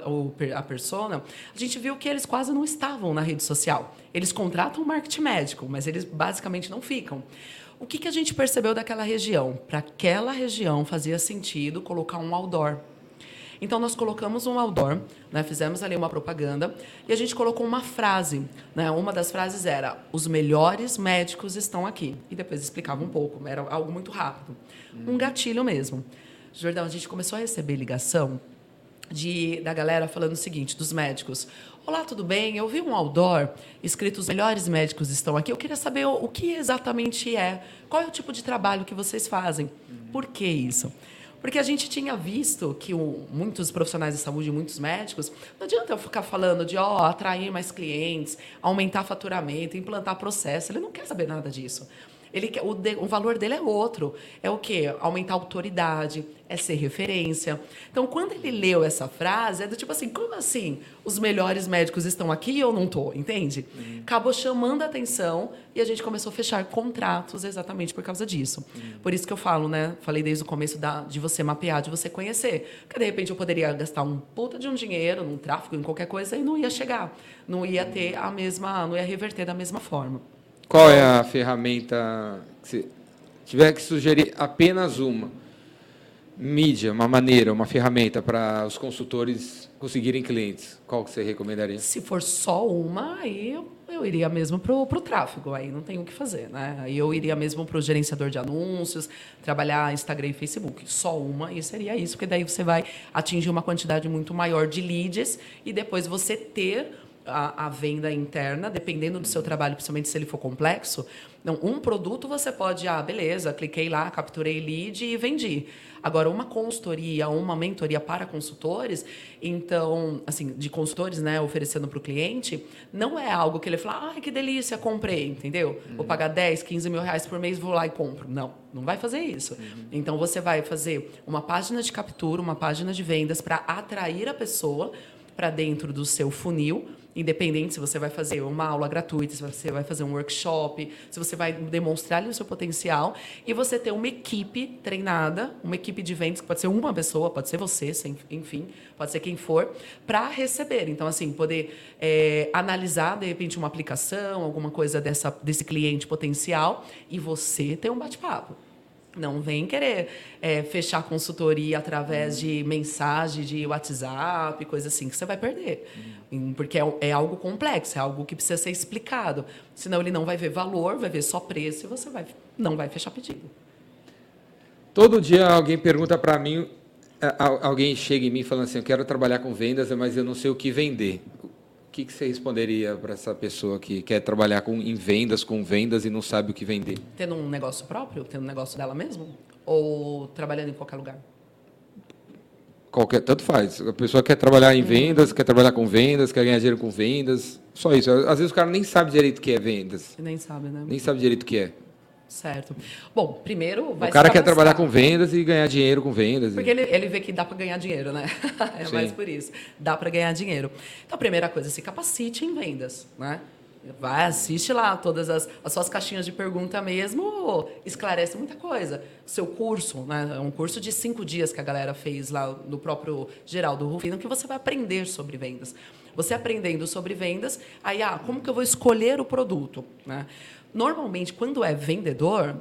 a persona, a gente viu que eles quase não estavam na rede social. Eles contratam marketing médico, mas eles basicamente não ficam. O que, que a gente percebeu daquela região? Para aquela região fazia sentido colocar um outdoor. Então, nós colocamos um outdoor, né, fizemos ali uma propaganda e a gente colocou uma frase. Né, uma das frases era: Os melhores médicos estão aqui. E depois explicava um pouco, era algo muito rápido. Um gatilho mesmo. Jordão, a gente começou a receber ligação de, da galera falando o seguinte, dos médicos. Olá, tudo bem? Eu vi um outdoor escrito os melhores médicos estão aqui. Eu queria saber o, que exatamente é. Qual é o tipo de trabalho que vocês fazem? Por que isso? Porque a gente tinha visto que o, muitos profissionais de saúde, muitos médicos, não adianta eu ficar falando de ó, atrair mais clientes, aumentar faturamento, implantar processo. Ele não quer saber nada disso. Ele, o, de, o valor dele é outro. É o quê? Aumentar a autoridade, é ser referência. Então, quando ele leu essa frase, é do tipo assim, como assim? Os melhores médicos estão aqui e eu não estou, entende? Uhum. Acabou chamando a atenção e a gente começou a fechar contratos exatamente por causa disso. Uhum. Por isso que eu falo, né? Falei desde o começo da, de você mapear, de você conhecer. Porque, de repente, eu poderia gastar um puta de um dinheiro num tráfego, em qualquer coisa, e não ia chegar. Não ia ter a mesma, não ia reverter da mesma forma. Qual é a ferramenta, se tiver que sugerir apenas uma, mídia, uma maneira, uma ferramenta para os consultores conseguirem clientes, qual que você recomendaria? Se for só uma, aí eu, eu iria mesmo para o tráfego, aí não tem o que fazer. Né? Aí eu iria mesmo para o gerenciador de anúncios, trabalhar Instagram e Facebook. Só uma, e seria isso, porque daí você vai atingir uma quantidade muito maior de leads e depois você ter a, a, venda interna, dependendo do seu trabalho, principalmente se ele for complexo. Não, um produto você pode, ah, beleza, cliquei lá, capturei lead e vendi. Agora, uma consultoria, uma mentoria para consultores, então, assim, de consultores, né, oferecendo para o cliente, não é algo que ele fala, ai, que delícia, comprei, entendeu? Uhum. Vou pagar 10, 15 mil reais por mês, vou lá e compro. Não, não vai fazer isso. Uhum. Então, você vai fazer uma página de captura, uma página de vendas para atrair a pessoa para dentro do seu funil independente se você vai fazer uma aula gratuita, se você vai fazer um workshop, se você vai demonstrar o seu potencial e você ter uma equipe treinada, uma equipe de vendas, que pode ser uma pessoa, pode ser você, enfim, pode ser quem for, para receber. Então, assim, poder é, analisar, de repente, uma aplicação, alguma coisa dessa, desse cliente potencial e você ter um bate-papo. Não vem querer é, fechar consultoria através de mensagem de WhatsApp, coisa assim, que você vai perder. Porque é, é, algo complexo, é algo que precisa ser explicado. Senão ele não vai ver valor, vai ver só preço e você vai, não vai fechar pedido. Todo dia alguém pergunta para mim, alguém chega em mim falando assim, eu quero trabalhar com vendas, mas eu não sei o que vender. O que, que você responderia para essa pessoa que quer trabalhar com, em vendas, com vendas e não sabe o que vender? Tendo um negócio próprio? Tendo um negócio dela mesmo? Ou trabalhando em qualquer lugar? Qualquer, tanto faz. A pessoa quer trabalhar em vendas, quer trabalhar com vendas, quer ganhar dinheiro com vendas. Só isso. Às vezes o cara nem sabe direito o que é vendas. Nem sabe, né? Nem sabe direito o que é. Certo. Bom, primeiro vai O cara quer trabalhar com vendas e ganhar dinheiro com vendas. Porque ele, ele vê que dá para ganhar dinheiro, né? é Sim. mais por isso. Dá para ganhar dinheiro. Então, a primeira coisa, se capacite em vendas, né? Vai, assiste lá todas as, as suas caixinhas de pergunta mesmo, esclarece muita coisa. Seu curso, né? É um curso de cinco dias que a galera fez lá no próprio Geraldo Rufino, que você vai aprender sobre vendas. Você aprendendo sobre vendas, aí, ah, como que eu vou escolher o produto, né? Normalmente, quando é vendedor,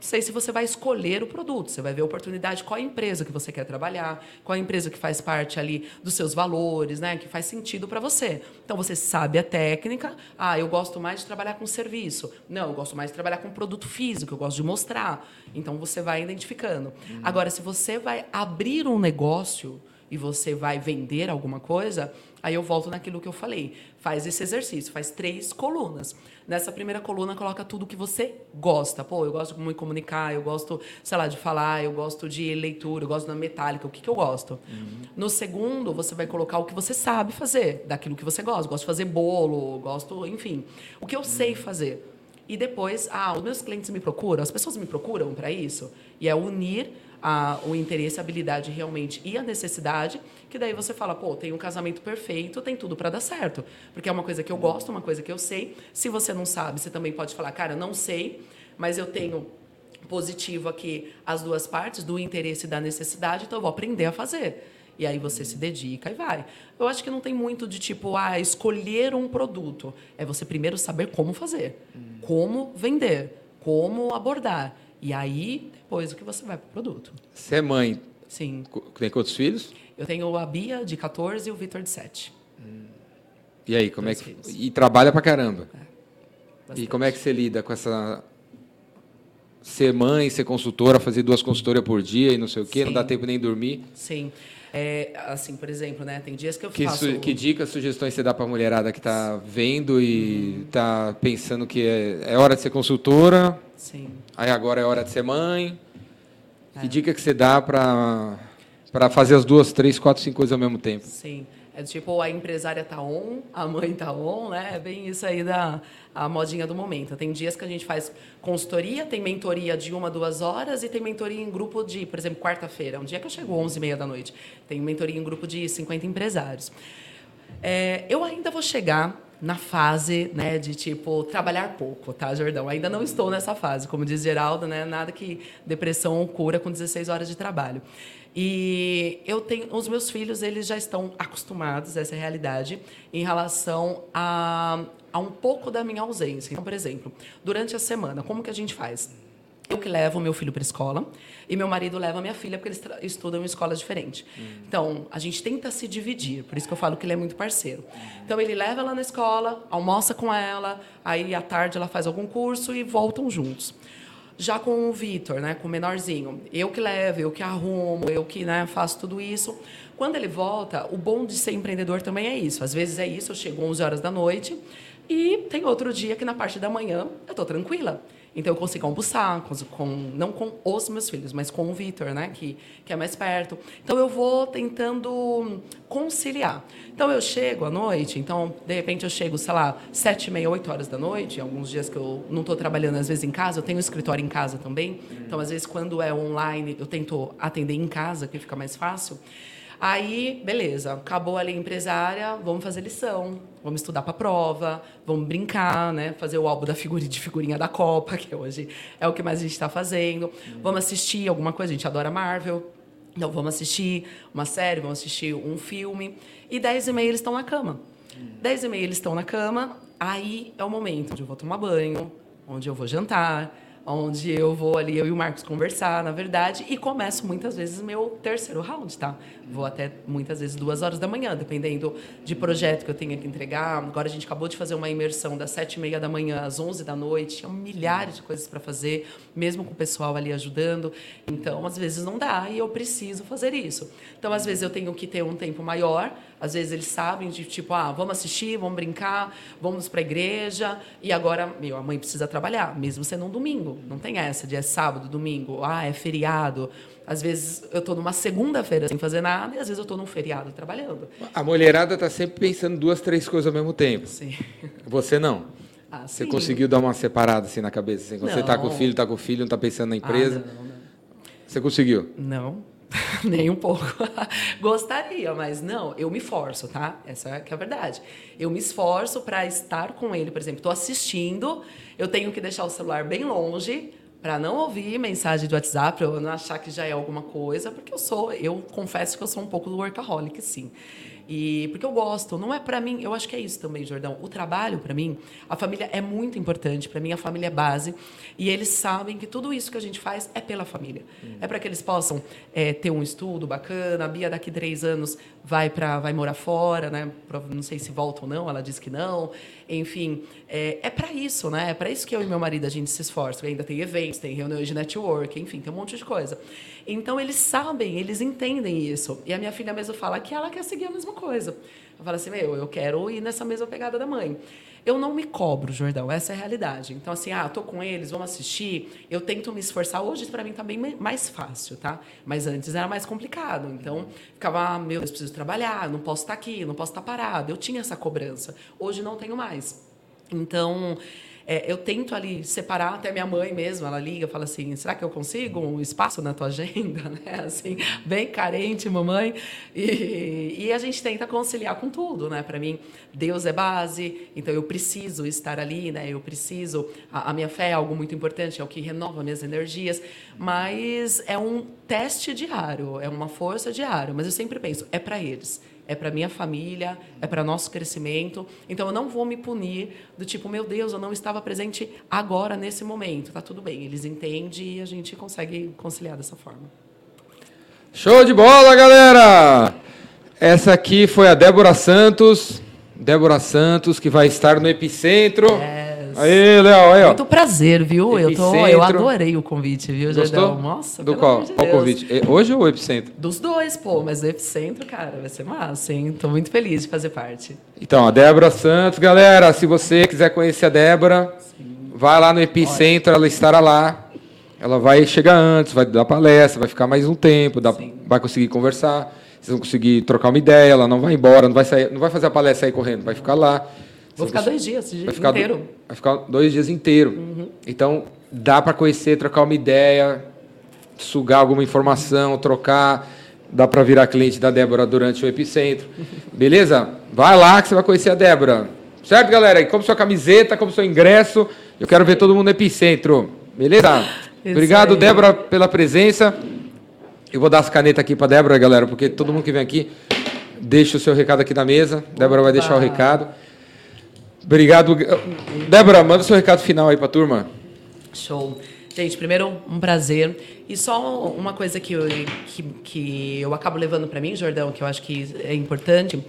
não sei se você vai escolher o produto, você vai ver a oportunidade, qual a empresa que você quer trabalhar, qual a empresa que faz parte ali dos seus valores, né, que faz sentido para você. Então você sabe a técnica, ah, eu gosto mais de trabalhar com serviço. Não, eu gosto mais de trabalhar com produto físico, eu gosto de mostrar. Então você vai identificando. Uhum. Agora, se você vai abrir um negócio e você vai vender alguma coisa, aí eu volto naquilo que eu falei. Faz esse exercício, faz três colunas. Nessa primeira coluna, coloca tudo que você gosta. Pô, eu gosto de me comunicar, eu gosto, sei lá, de falar, eu gosto de leitura, eu gosto da metálica, o que, que eu gosto. Uhum. No segundo, você vai colocar o que você sabe fazer, daquilo que você gosta. Gosto de fazer bolo, gosto, enfim. O que eu uhum. sei fazer. E depois, ah, os meus clientes me procuram, as pessoas me procuram para isso. E é unir a, o interesse, a habilidade realmente e a necessidade, que daí você fala, pô, tem um casamento perfeito, tem tudo para dar certo. Porque é uma coisa que eu gosto, uma coisa que eu sei. Se você não sabe, você também pode falar, cara, não sei, mas eu tenho positivo aqui as duas partes, do interesse e da necessidade, então eu vou aprender a fazer. E aí você se dedica e vai. Eu acho que não tem muito de tipo, ah, escolher um produto. É você primeiro saber como fazer, como vender, como abordar. E aí, depois, o que você vai para o produto. Você é mãe? Sim. Tem quantos filhos? Eu tenho a Bia, de 14, e o Vitor, de 7. Hum. E aí, como Dois é que... Filhos. E trabalha para caramba. É, e como é que você lida com essa... Ser mãe, ser consultora, fazer duas consultorias por dia e não sei o quê, Sim. não dá tempo nem dormir? Sim. É, assim, por exemplo, né? Tem dias que eu que faço... Su, que dicas, sugestões você dá para a mulherada que está vendo e está uhum. pensando que é, é, hora de ser consultora? Sim. Aí agora é hora de ser mãe. É. Que dica que você dá para para fazer as duas, três, quatro, cinco coisas ao mesmo tempo? Sim. É tipo, a empresária tá on, a mãe tá on, né? É bem isso aí da a modinha do momento. Tem dias que a gente faz consultoria, tem mentoria de uma, duas horas e tem mentoria em grupo de, por exemplo, quarta-feira. Um dia que eu chego 11 e meia da noite. Tem mentoria em grupo de 50 empresários. É, eu ainda vou chegar na fase né, de tipo trabalhar pouco, tá, Jordão? Ainda não estou nessa fase, como diz Geraldo, né? Nada que depressão cura com 16 horas de trabalho. E eu tenho os meus filhos, eles já estão acostumados a essa realidade em relação a, a um pouco da minha ausência. Então, por exemplo, durante a semana, como que a gente faz? Eu que levo meu filho para a escola e meu marido leva minha filha porque eles estudam em escola diferente. Uhum. Então, a gente tenta se dividir, por isso que eu falo que ele é muito parceiro. Então, ele leva ela na escola, almoça com ela, aí à tarde ela faz algum curso e voltam juntos. Já com o Vitor, né, com o menorzinho, eu que levo, eu que arrumo, eu que né, faço tudo isso. Quando ele volta, o bom de ser empreendedor também é isso. Às vezes é isso, eu chego 11 horas da noite e tem outro dia que na parte da manhã eu estou tranquila. Então eu consigo almoçar, com, com, não com os meus filhos, mas com o Vitor, né, que, que é mais perto. Então eu vou tentando conciliar. Então eu chego à noite, então de repente eu chego, sei lá, sete e meia, oito horas da noite. Alguns dias que eu não estou trabalhando, às vezes em casa, eu tenho um escritório em casa também. Então às vezes quando é online eu tento atender em casa, que fica mais fácil. Aí, beleza, acabou a empresária, vamos fazer lição, vamos estudar para prova, vamos brincar, né? Fazer o álbum da figurinha de figurinha da Copa, que hoje é o que mais a gente está fazendo. Uhum. Vamos assistir alguma coisa, a gente adora Marvel. Então, vamos assistir uma série, vamos assistir um filme. E 10 e meia eles estão na cama. 10 e meia eles estão na cama, aí é o momento onde eu vou tomar banho, onde eu vou jantar, onde eu vou ali, eu e o Marcos conversar, na verdade, e começo muitas vezes meu terceiro round, tá? Vou até muitas vezes duas horas da manhã, dependendo de projeto que eu tenha que entregar. Agora a gente acabou de fazer uma imersão das sete e meia da manhã às onze da noite, tinha milhares de coisas para fazer, mesmo com o pessoal ali ajudando. Então, às vezes não dá e eu preciso fazer isso. Então, às vezes eu tenho que ter um tempo maior, às vezes eles sabem de tipo, ah, vamos assistir, vamos brincar, vamos para a igreja, e agora, meu, a mãe precisa trabalhar, mesmo sendo um domingo. Não tem essa de é sábado, domingo, ah, é feriado. Às vezes eu estou numa segunda-feira sem fazer nada e às vezes eu estou num feriado trabalhando. A mulherada está sempre pensando duas, três coisas ao mesmo tempo. Sim. Você não? Ah, você sim. conseguiu dar uma separada assim na cabeça? Assim, quando não. você está com o filho, está com o filho, não está pensando na empresa? Ah, não, não, não. Você conseguiu? Não. Nem um pouco. Gostaria, mas não, eu me forço, tá? Essa é, que é a verdade. Eu me esforço para estar com ele, por exemplo, estou assistindo, eu tenho que deixar o celular bem longe para não ouvir mensagem do WhatsApp, para eu não achar que já é alguma coisa, porque eu sou, eu confesso que eu sou um pouco do workaholic, sim. E porque eu gosto, não é para mim, eu acho que é isso também, Jordão. O trabalho para mim, a família é muito importante, para mim a família é base, e eles sabem que tudo isso que a gente faz é pela família. Hum. É para que eles possam é, ter um estudo bacana. A Bia daqui três anos vai para vai morar fora, né? Não sei se volta ou não, ela diz que não. Enfim, é, é para isso, né? É para isso que eu e meu marido a gente se esforça. Ainda tem eventos, tem reuniões de network, enfim, tem um monte de coisa. Então eles sabem, eles entendem isso. E a minha filha mesmo fala que ela quer seguir a mesma coisa. Eu falo assim, meu, eu quero ir nessa mesma pegada da mãe. Eu não me cobro, Jordão, essa é a realidade. Então, assim, ah, tô com eles, vamos assistir. Eu tento me esforçar. Hoje, para mim, tá bem mais fácil, tá? Mas antes era mais complicado. Então, ficava, ah, meu Deus, preciso trabalhar, não posso estar tá aqui, não posso estar tá parado. Eu tinha essa cobrança. Hoje não tenho mais. Então, é, eu tento ali separar, até minha mãe mesmo, ela liga, fala assim, será que eu consigo um espaço na tua agenda, né? Assim, bem carente, mamãe. E, e a gente tenta conciliar com tudo, né? Para mim, Deus é base, então eu preciso estar ali, né? Eu preciso, a, a minha fé é algo muito importante, é o que renova minhas energias, mas é um teste diário, é uma força diária, mas eu sempre penso, é para eles é para minha família, é para nosso crescimento. Então eu não vou me punir do tipo, meu Deus, eu não estava presente agora nesse momento. Tá tudo bem, eles entendem e a gente consegue conciliar dessa forma. Show de bola, galera! Essa aqui foi a Débora Santos, Débora Santos que vai estar no Epicentro. É. Aí, Léo, aí, ó. Muito prazer, viu? Eu, tô, eu adorei o convite, viu, Gostou? Nossa, Do qual? De qual convite? Hoje ou o Epicentro? Dos dois, pô, mas o Epicentro, cara, vai ser massa, hein? Tô muito feliz de fazer parte. Então, a Débora Santos, galera, se você quiser conhecer a Débora, Sim. vai lá no Epicentro, Olha. ela estará lá. Ela vai chegar antes, vai dar palestra, vai ficar mais um tempo, dá, vai conseguir conversar, vocês vão conseguir trocar uma ideia, ela não vai embora, não vai, sair, não vai fazer a palestra sair correndo, vai ficar lá. Vou ficar dois dias, vai ficar inteiro. vai ficar dois dias inteiro. Uhum. Então, dá para conhecer, trocar uma ideia, sugar alguma informação, trocar. Dá para virar cliente da Débora durante o Epicentro. Beleza? Vai lá que você vai conhecer a Débora. Certo, galera? E como sua camiseta, como seu ingresso, eu quero ver todo mundo no Epicentro. Beleza? Obrigado, Débora, pela presença. Eu vou dar as canetas aqui para Débora, galera, porque todo mundo que vem aqui deixa o seu recado aqui na mesa. Débora vai deixar o recado. Obrigado. Débora, manda seu recado final aí para a turma. Show. Gente, primeiro, um prazer. E só uma coisa que eu, que, que eu acabo levando para mim, Jordão, que eu acho que é importante.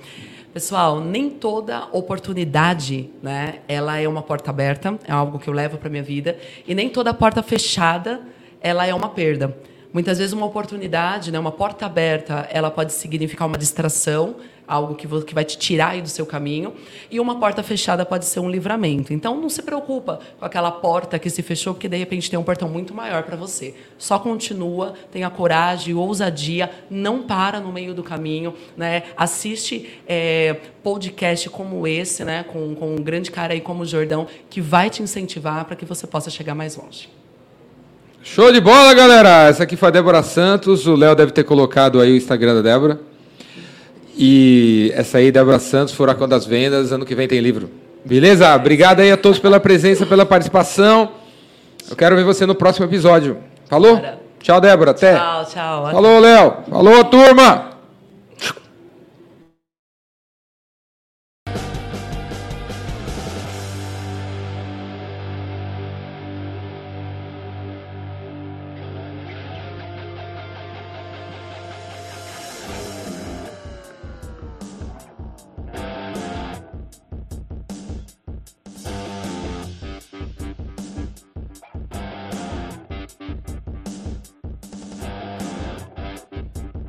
Pessoal, nem toda oportunidade, né, ela é uma porta aberta, é algo que eu levo para minha vida, e nem toda porta fechada, ela é uma perda. Muitas vezes uma oportunidade, né, uma porta aberta, ela pode significar uma distração, algo que, que vai te tirar do seu caminho, e uma porta fechada pode ser um livramento. Então não se preocupa com aquela porta que se fechou, porque de repente tem um portão muito maior para você. Só continua, tenha coragem, ousadia, não para no meio do caminho, né? Assiste é, podcast como esse, né? Com, com um grande cara aí como o Jordão, que vai te incentivar para que você possa chegar mais longe. Show de bola, galera! Essa aqui foi a Débora Santos. O Léo deve ter colocado aí o Instagram da Débora. E essa aí, Débora Santos, Furacão das Vendas. Ano que vem tem livro. Beleza? Obrigado aí a todos pela presença, pela participação. Eu quero ver você no próximo episódio. Falou? Tchau, Débora. Até. Tchau, tchau. Falou, Léo. Falou, turma.